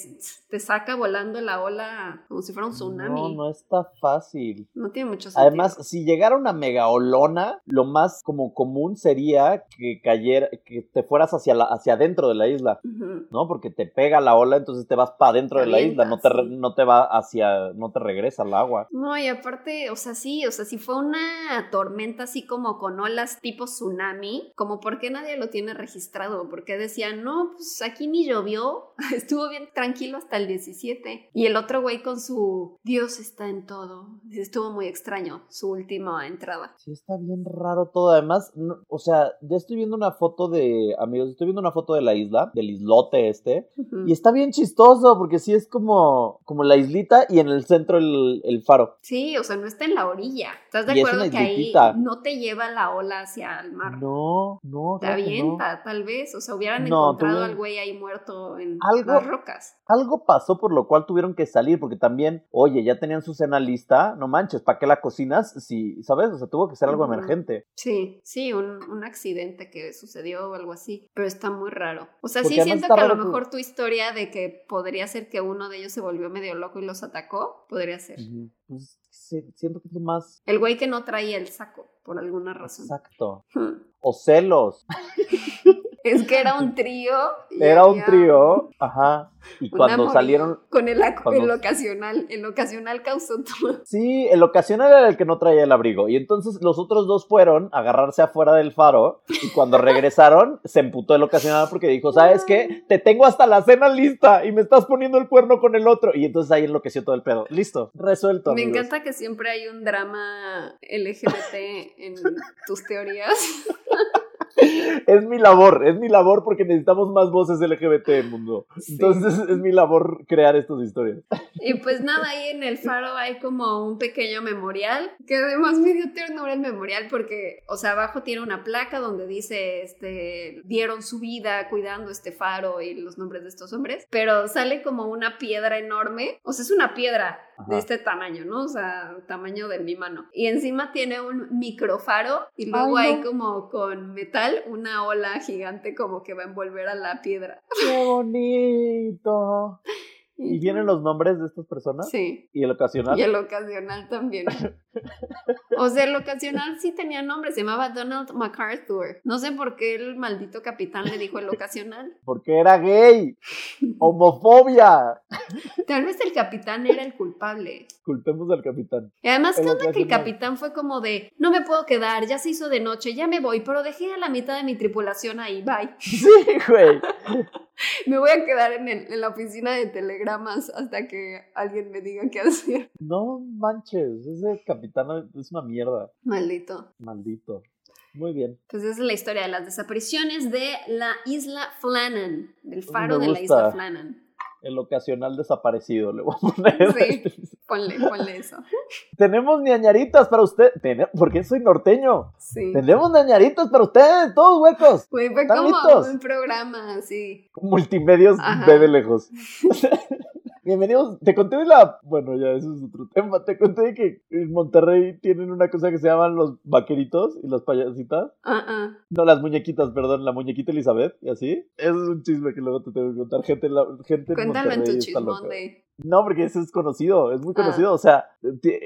te saca volando la ola como si fuera un tsunami. No, no está fácil. No tiene mucho sentido. Además, si llegara una mega olona, lo más como común sería que cayera, que te fueras hacia la, hacia adentro de la isla. ¿no? Porque te pega la ola, entonces te vas para adentro de la isla, no te, no te va hacia, no te regresa al agua. No, y aparte, o sea, sí, o sea, si fue una tormenta así como con olas tipo tsunami, como por qué nadie lo tiene registrado, porque decían, no, pues aquí ni llovió, estuvo bien tranquilo hasta el 17. Y el otro güey con su Dios está en todo, estuvo muy extraño su última entrada. Sí, está bien raro todo. Además, no- o sea, ya estoy viendo una foto de, amigos, estoy viendo una foto de la isla, del islote este, y está bien chistoso porque sí es como, como la islita y en el centro el, el faro. Sí, o sea, no está en la orilla. ¿Estás de Y acuerdo que ahí no te lleva la ola hacia el mar? No, no, Te no. avienta, tal vez. O sea, hubieran No, encontrado tuvieron- al güey ahí muerto en Algo- las rocas. Algo pasó por lo cual tuvieron que salir, porque también, oye, ya tenían su cena lista, no manches, ¿para qué la cocinas? Si, ¿sabes? O sea, tuvo que ser algo emergente. Sí, sí, un, un accidente que sucedió o algo así. Pero está muy raro. O sea, Porque sí siento que a lo mejor tu historia de que podría ser que uno de ellos se volvió medio loco y los atacó, podría ser. Pues sí, siento que es lo más El güey que no traía el saco, por alguna razón. exacto. Hmm. O celos. Es que era un trío. Era un trío, ajá. Y cuando salieron, Con el, cuando- el ocasional. El ocasional causó todo. Sí, el ocasional era el que no traía el abrigo. Y entonces los otros dos fueron a agarrarse afuera del faro. Y cuando regresaron, se emputó el ocasional porque dijo: ¿Sabes qué? Te tengo hasta la cena lista y me estás poniendo el cuerno con el otro. Y entonces ahí enloqueció todo el pedo. Listo, resuelto. Me amigos. encanta que siempre hay un drama LGBT en tus teorías. Es mi labor, es mi labor porque necesitamos más voces LGBT en el mundo. Sí. Entonces es mi labor crear estas historias. Y pues nada, ahí en el faro hay como un pequeño memorial, que además me dio ternura el memorial porque, o sea, abajo tiene una placa donde dice, este, dieron su vida cuidando este faro y los nombres de estos hombres, pero sale como una piedra enorme, o sea, es una piedra de este tamaño, ¿no? O sea, tamaño de mi mano. Y encima tiene un microfaro y luego Ay, hay no. como con metal una ola gigante como que va a envolver a la piedra. ¡Qué bonito! ¿Y vienen los nombres de estas personas? Sí. ¿Y el ocasional? Y el ocasional también. O sea, el ocasional sí tenía nombre, se llamaba Donald MacArthur. No sé por qué el maldito capitán le dijo el ocasional. Porque era gay. Homofobia. Tal vez el capitán era el culpable. Culpemos al capitán. Y además, ¿qué onda que el capitán fue como de, no me puedo quedar, ya se hizo de noche, ya me voy, pero dejé a la mitad de mi tripulación ahí, bye. Sí, güey. Me voy a quedar en, el- en la oficina de telegramas hasta que alguien me diga qué hacer. No manches, ese capitán es una mierda. Maldito. Maldito. Muy bien. Pues esa es la historia de las desapariciones de la isla Flannan, del faro Me de la isla Flannan. El ocasional desaparecido, le voy a poner. Sí. Ponle, ponle eso. Tenemos ñañaritas para usted. Porque soy norteño. Sí. Tenemos ñañaritas para ustedes, todos huecos. Güey, fue ¿Están como listos? un programa así. Multimedios Ajá. de lejos. Bienvenidos. Te conté de la. Bueno, ya, eso es otro tema. Te conté de que en Monterrey tienen una cosa que se llaman los vaqueritos y las payasitas. Ah, ah. No, las muñequitas, perdón, la muñequita Elizabeth y así. Eso es un chisme que luego te tengo que contar. Gente, en la- gente en Cuéntalo en Monterrey tu está loca. chismón de. No, porque eso es conocido, es muy Ah. conocido. O sea,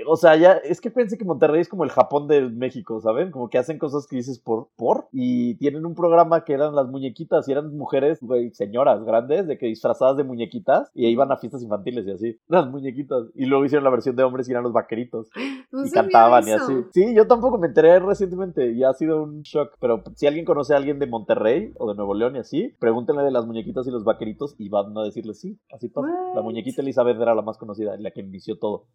o sea, ya es que pensé que Monterrey es como el Japón de México, ¿saben? Como que hacen cosas que dices por, por. Y tienen un programa que eran las muñequitas y eran mujeres, güey, señoras grandes, de que disfrazadas de muñequitas y iban a fiestas infantiles y así. Las muñequitas. Y luego hicieron la versión de hombres y eran los vaqueritos. No y cantaban y eso. así. Sí, yo tampoco me enteré recientemente y ha sido un shock. Pero si alguien conoce a alguien de Monterrey o de Nuevo León y así, pregúntenle de las muñequitas y los vaqueritos y van a decirle sí, así pasa. La muñequita Elizabeth Elizabeth era la más conocida, la que inició todo.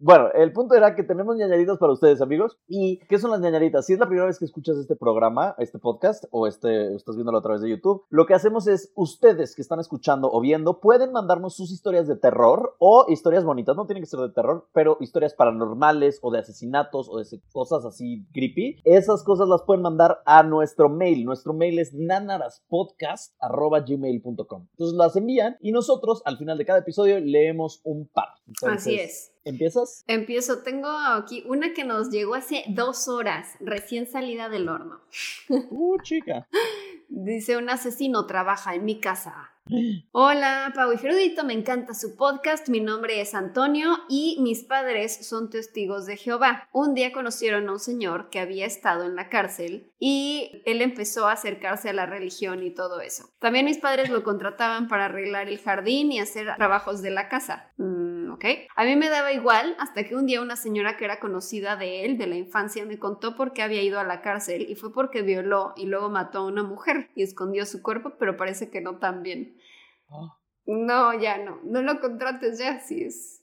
Bueno, el punto era que tenemos ñañaritas para ustedes, amigos. ¿Y qué son las ñañaritas? Si es la primera vez que escuchas este programa, este podcast, o este, estás viéndolo a través de YouTube, lo que hacemos es, ustedes que están escuchando o viendo, pueden mandarnos sus historias de terror o historias bonitas. No tienen que ser de terror, pero historias paranormales o de asesinatos o de cosas así creepy. Esas cosas las pueden mandar a nuestro mail. Nuestro mail es nanaraspodcast.gmail.com. Entonces las envían y nosotros al final de cada episodio leemos un par. Así es. ¿Empiezas? Empiezo. Tengo aquí una que nos llegó hace dos horas, recién salida del horno. Uh, chica. Dice, un asesino trabaja en mi casa. Hola, Pau y Gerudito, me encanta su podcast. Mi nombre es Antonio y mis padres son testigos de Jehová. Un día conocieron a un señor que había estado en la cárcel y él empezó a acercarse a la religión y todo eso. También mis padres lo contrataban para arreglar el jardín y hacer trabajos de la casa. Mm, ¿Ok? A mí me daba igual hasta que un día una señora que era conocida de él, de la infancia, me contó por qué había ido a la cárcel y fue porque violó y luego mató a una mujer y escondió su cuerpo, pero parece que no tan bien. No, ya no. No lo contrates ya, si es.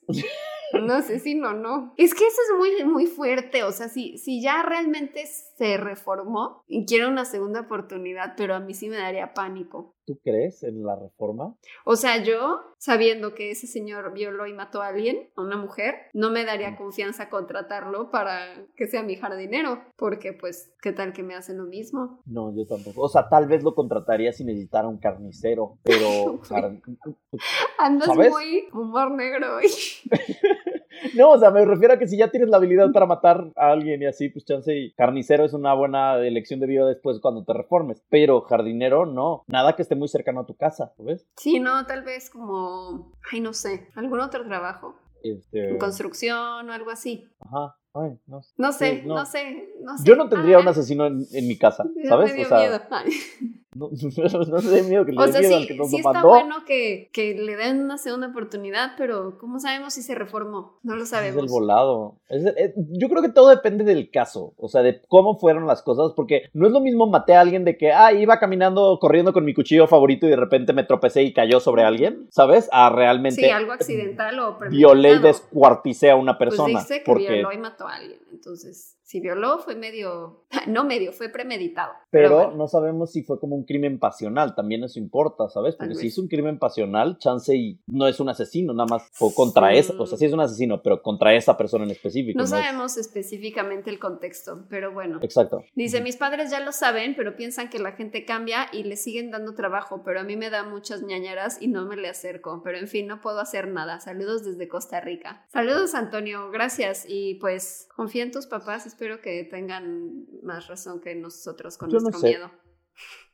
No sé si no, no. Es que eso es muy, muy fuerte. O sea, si, si ya realmente se reformó y quiere una segunda oportunidad, pero a mí sí me daría pánico. ¿Tú crees en la reforma? O sea, yo, sabiendo que ese señor violó y mató a alguien, a una mujer, no me daría confianza contratarlo para que sea mi jardinero, porque pues, ¿qué tal que me hace lo mismo? No, yo tampoco. O sea, tal vez lo contrataría si necesitara un carnicero, pero... Andas muy humor negro hoy. No, o sea, me refiero a que si ya tienes la habilidad para matar a alguien y así, pues chance y carnicero es una buena elección de vida después cuando te reformes. Pero jardinero, no. Nada que esté muy cercano a tu casa, ¿ves? Sí, no, tal vez como, ay, no sé, algún otro trabajo. Este... Construcción o algo así. Ajá. Ay, no, no, sé, no. sé, no sé. Yo no tendría un asesino en, en, mi casa, ¿sabes? Me dio o sea, miedo. No, no, sé miedo que le o sea, miedo sí, al que nos sí está bueno que, que, le den una segunda oportunidad, pero ¿cómo sabemos si se reformó? No lo sabemos. Es el volado. Es, es, yo creo que todo depende del caso, o sea, de cómo fueron las cosas, porque no es lo mismo maté a alguien de que, ah, iba caminando, corriendo con mi cuchillo favorito y de repente me tropecé y cayó sobre alguien, ¿sabes? A realmente... Sí, algo accidental o Violé y descuarticé a una persona. Pues dice que porque... violó y mató a alguien, entonces si violó fue medio, no medio, fue premeditado. Pero, pero bueno. no sabemos si fue como un crimen pasional, también eso importa, ¿sabes? Porque si es un crimen pasional, chance y no es un asesino, nada más fue contra Sí. esa, o sea, sí es un asesino, pero contra esa persona en específico. No sabemos específicamente el contexto, pero bueno. Exacto. Dice, mis padres ya lo saben, pero piensan que la gente cambia y le siguen dando trabajo, pero a mí me da muchas ñañaras y no me le acerco. Pero en fin, no puedo hacer nada. Saludos desde Costa Rica. Saludos, Antonio, gracias. Y pues confía en tus papás, espero que tengan más razón que nosotros con Yo no nuestro sé. miedo.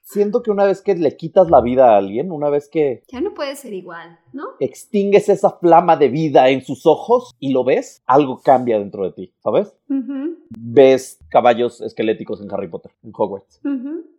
Siento que una vez que le quitas la vida a alguien, una vez que Ya no puede ser igual, ¿no? extingues esa flama de vida en sus ojos y lo ves, algo cambia dentro de ti, ¿sabes? Ves caballos esqueléticos en Harry Potter, en Hogwarts.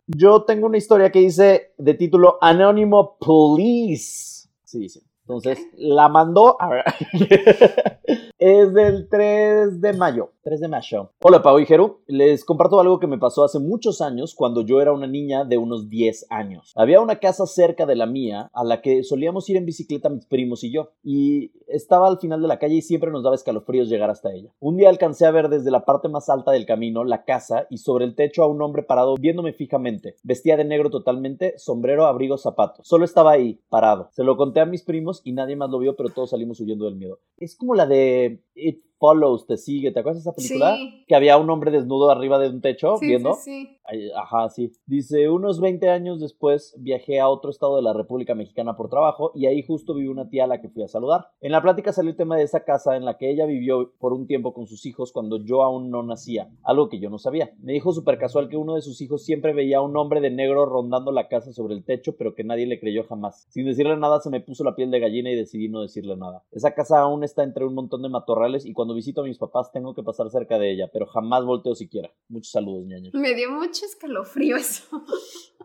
Yo tengo una historia que dice de título Anónimo Police. Sí, dice. Entonces, la mandó. a ver. es del 3 de mayo. 3 de mayo. Hola, Pau y Jeru. Les comparto algo que me pasó hace muchos años cuando yo era una niña de unos 10 años. Había una casa cerca de la mía a la que solíamos ir en bicicleta mis primos y yo. Y estaba al final de la calle y siempre nos daba escalofríos llegar hasta ella. Un día alcancé a ver desde la parte más alta del camino la casa y sobre el techo a un hombre parado viéndome fijamente. Vestía de negro totalmente, sombrero, abrigo, zapatos. Solo estaba ahí, parado. Se lo conté a mis primos y nadie más lo vio, pero todos salimos huyendo del miedo. Es como la de It Follows, te sigue. ¿Te acuerdas de esa película? Sí. Que había un hombre desnudo arriba de un techo Sí, viendo. sí, sí. Ajá, sí. Dice, unos 20 años después viajé a otro estado de la República Mexicana por trabajo y ahí justo vive una tía a la que fui a saludar. En la plática salió el tema de esa casa en la que ella vivió por un tiempo con sus hijos cuando yo aún no nacía, algo que yo no sabía. Me dijo súper casual que uno de sus hijos siempre veía a un hombre de negro rondando la casa sobre el techo, pero que nadie le creyó jamás. Sin decirle nada se me puso la piel de gallina y decidí no decirle nada. Esa casa aún está entre un montón de matorrales y cuando visito a mis papás tengo que pasar cerca de ella, pero jamás volteo siquiera. Muchos saludos, ñaño. Me dio mucho escalofrío eso.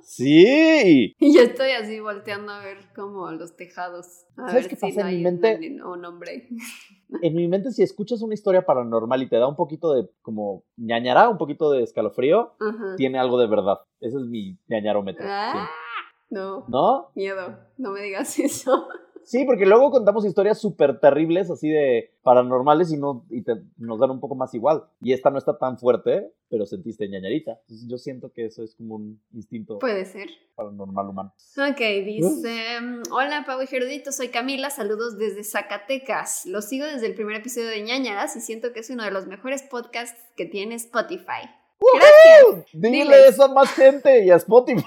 Sí. Y yo estoy así volteando a ver como los tejados. A ¿Sabes ver qué si pasa no en mi mente? Un, hombre. En mi mente, si escuchas una historia paranormal y te da un poquito de como ñañará, un poquito de escalofrío, Ajá. tiene algo de verdad. Ese es mi ñañarómetro. Ah, sí. no, ¿No? miedo. No me digas eso. Sí, porque luego contamos historias súper terribles, así de paranormales, y, no, y te, nos dan un poco más igual. Y esta no está tan fuerte, pero sentiste ñañarita. Entonces yo siento que eso es como un instinto Puede ser. paranormal humano. Ok, dice, hola Pau y Gerudito, soy Camila, saludos desde Zacatecas. Los sigo desde el primer episodio de ñañaras y siento que es uno de los mejores podcasts que tiene Spotify. Gracias. Dile Diles. eso a más gente y a Spotify.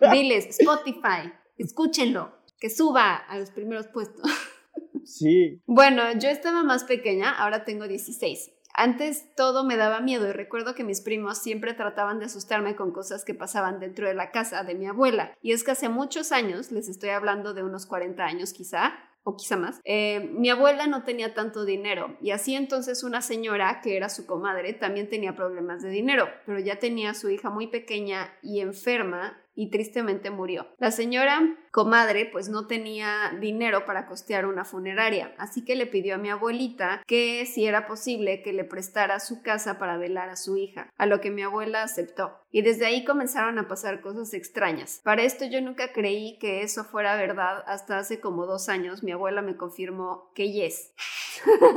Diles, Spotify, escúchenlo, que suba a los primeros puestos. sí. Bueno, yo estaba más pequeña, ahora tengo 16. Antes todo me daba miedo y recuerdo que mis primos siempre trataban de asustarme con cosas que pasaban dentro de la casa de mi abuela. Y es que hace muchos años, les estoy hablando de unos 40 años quizá, o quizá más, eh, mi abuela no tenía tanto dinero y así entonces una señora que era su comadre también tenía problemas de dinero, pero ya tenía a su hija muy pequeña y enferma y tristemente murió. La señora comadre pues no tenía dinero para costear una funeraria, así que le pidió a mi abuelita que si era posible que le prestara su casa para velar a su hija, a lo que mi abuela aceptó. Y desde ahí comenzaron a pasar cosas extrañas. Para esto yo nunca creí que eso fuera verdad hasta hace como dos años mi abuela me confirmó que yes.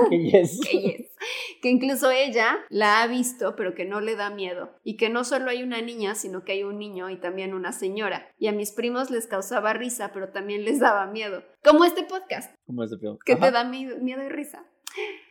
Yes. que yes. Que incluso ella la ha visto, pero que no le da miedo. Y que no solo hay una niña, sino que hay un niño y también una señora. Y a mis primos les causaba risa, pero también les daba miedo. Como este podcast, ¿Cómo es ese pedo? que Ajá, te da mi- miedo y risa.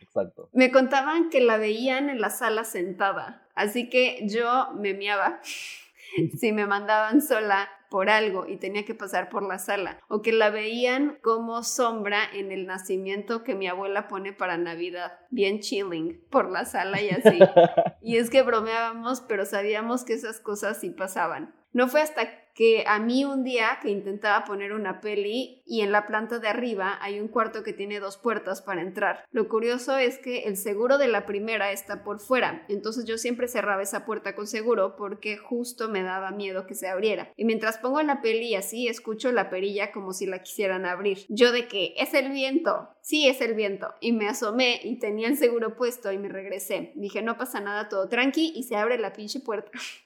Exacto. Me contaban que la veían en la sala sentada, así que yo me miaba si me mandaban sola por algo y tenía que pasar por la sala, o que la veían como sombra en el nacimiento que mi abuela pone para Navidad, bien chilling por la sala y así. Y es que bromeábamos, pero sabíamos que esas cosas sí pasaban. No fue hasta que a mí un día que intentaba poner una peli y en la planta de arriba hay un cuarto que tiene dos puertas para entrar. Lo curioso es que el seguro de la primera está por fuera, entonces yo siempre cerraba esa puerta con seguro porque justo me daba miedo que se abriera. Y mientras pongo la peli así escucho la perilla como si la quisieran abrir. Yo de que es el viento, sí es el viento. Y me asomé y tenía el seguro puesto y me regresé. Dije no pasa nada, todo tranqui y se abre la pinche puerta.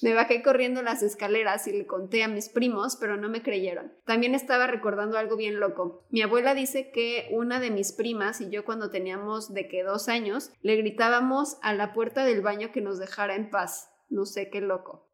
Me bajé corriendo las escaleras y le conté a mis primos, pero no me creyeron. También estaba recordando algo bien loco. Mi abuela dice que una de mis primas y yo cuando teníamos de que dos años, le gritábamos a la puerta del baño que nos dejara en paz. No sé qué loco.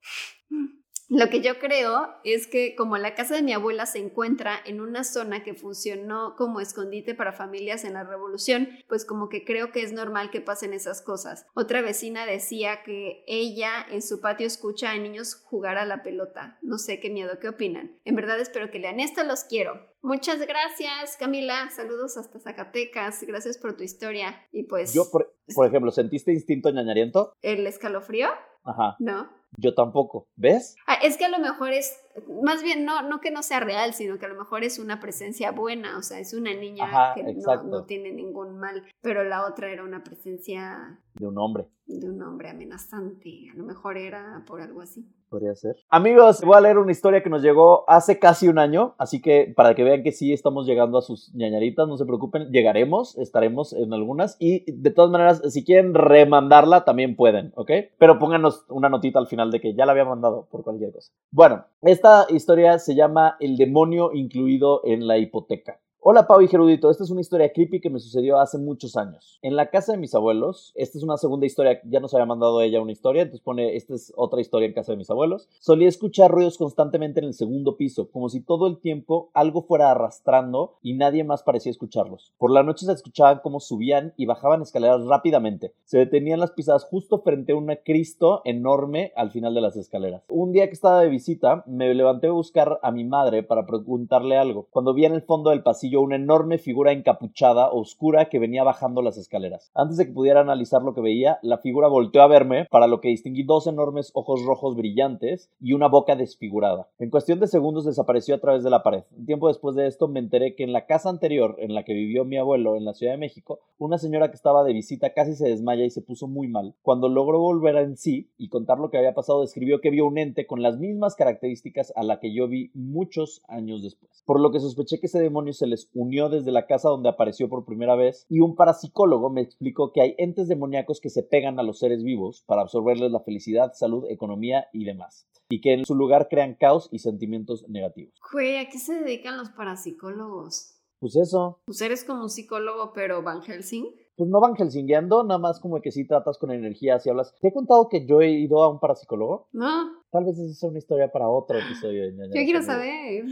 Lo que yo creo es que como la casa de mi abuela se encuentra en una zona que funcionó como escondite para familias en la revolución, pues como que creo que es normal que pasen esas cosas. Otra vecina decía que ella en su patio escucha a niños jugar a la pelota. No sé qué miedo, ¿qué opinan? En verdad espero que lean esto, los quiero. Muchas gracias, Camila. Saludos hasta Zacatecas. Gracias por tu historia. Y pues, Yo, por, por ejemplo, ¿sentiste instinto ñañariento? ¿el escalofrío? Ajá. No. Yo tampoco. ¿Ves? Ah, es que a lo mejor es, más bien, no, no que no sea real, sino que a lo mejor es una presencia buena, o sea, es una niña Ajá, que no, no tiene ningún mal, pero la otra era una presencia De un hombre. de un hombre amenazante, a lo mejor era por algo así. Podría ser. Amigos, voy a leer una historia que nos llegó hace casi un año, así que para que vean que sí estamos llegando a sus ñañaritas, no se preocupen, llegaremos, estaremos en algunas y de todas maneras, si quieren remandarla, también pueden, ¿ok? Pero pónganos una notita al final de que ya la había mandado por cualquier cosa. Bueno, esta historia se llama El demonio incluido en la hipoteca. Hola Pau y Gerudito, esta es una historia creepy que me sucedió hace muchos años. En la casa de mis abuelos, esta es una segunda historia, ya nos había mandado ella una historia, entonces pone, esta es otra historia en casa de mis abuelos. Solía escuchar ruidos constantemente en el segundo piso, como si todo el tiempo algo fuera arrastrando y nadie más parecía escucharlos. Por la noche se escuchaban cómo subían y bajaban escaleras rápidamente. Se detenían las pisadas justo frente a un Cristo enorme al final de las escaleras. Un día que estaba de visita, me levanté a buscar a mi madre para preguntarle algo, cuando vi en el fondo del pasillo una enorme figura encapuchada, oscura, que venía bajando las escaleras. Antes de que pudiera analizar lo que veía, la figura volteó a verme, para lo que distinguí dos enormes ojos rojos brillantes y una boca desfigurada. En cuestión de segundos desapareció a través de la pared. Un tiempo después de esto me enteré que en la casa anterior en la que vivió mi abuelo en la Ciudad de México, una señora que estaba de visita casi se desmaya y se puso muy mal. Cuando logró volver en sí y contar lo que había pasado, describió que vio un ente con las mismas características a la que yo vi muchos años después. Por lo que sospeché que ese demonio se le les unió desde la casa donde apareció por primera vez y un parapsicólogo me explicó que hay entes demoníacos que se pegan a los seres vivos para absorberles la felicidad, salud, economía y demás. Y que en su lugar crean caos y sentimientos negativos. Güey, ¿a qué se dedican los parapsicólogos? Pues eso, Pues eres como un psicólogo, pero Van Helsing. Pues no van helsingueando, nada más como que sí tratas con energías y hablas. ¿Te he contado que yo he ido a un parapsicólogo? No, Tal vez esa sea una historia para otro episodio. de Ñañaras yo quiero saber.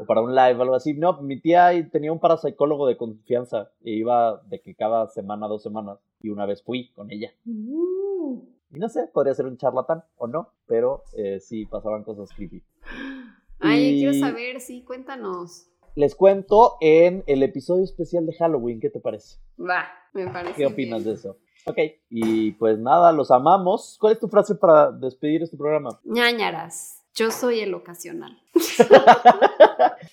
O para un live, algo así. No, mi tía tenía un parapsicólogo de confianza e iba de que cada semana, dos semanas, y una vez fui con ella. Uh. Y no sé, podría ser un charlatán o no, pero eh, sí pasaban cosas creepy. Ay, Y- quiero saber, sí, cuéntanos. Les cuento en el episodio especial de Halloween, ¿qué te parece? Va, me parece. ¿Qué opinas bien. de eso? Ok, y pues nada, los amamos. ¿Cuál es tu frase para despedir este programa? Ñañaras. Yo soy el ocasional.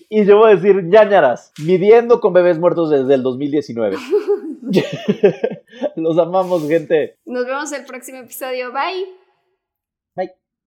Y yo voy a decir ñañaras, midiendo con bebés muertos desde el 2019. los amamos, gente. Nos vemos el próximo episodio. Bye.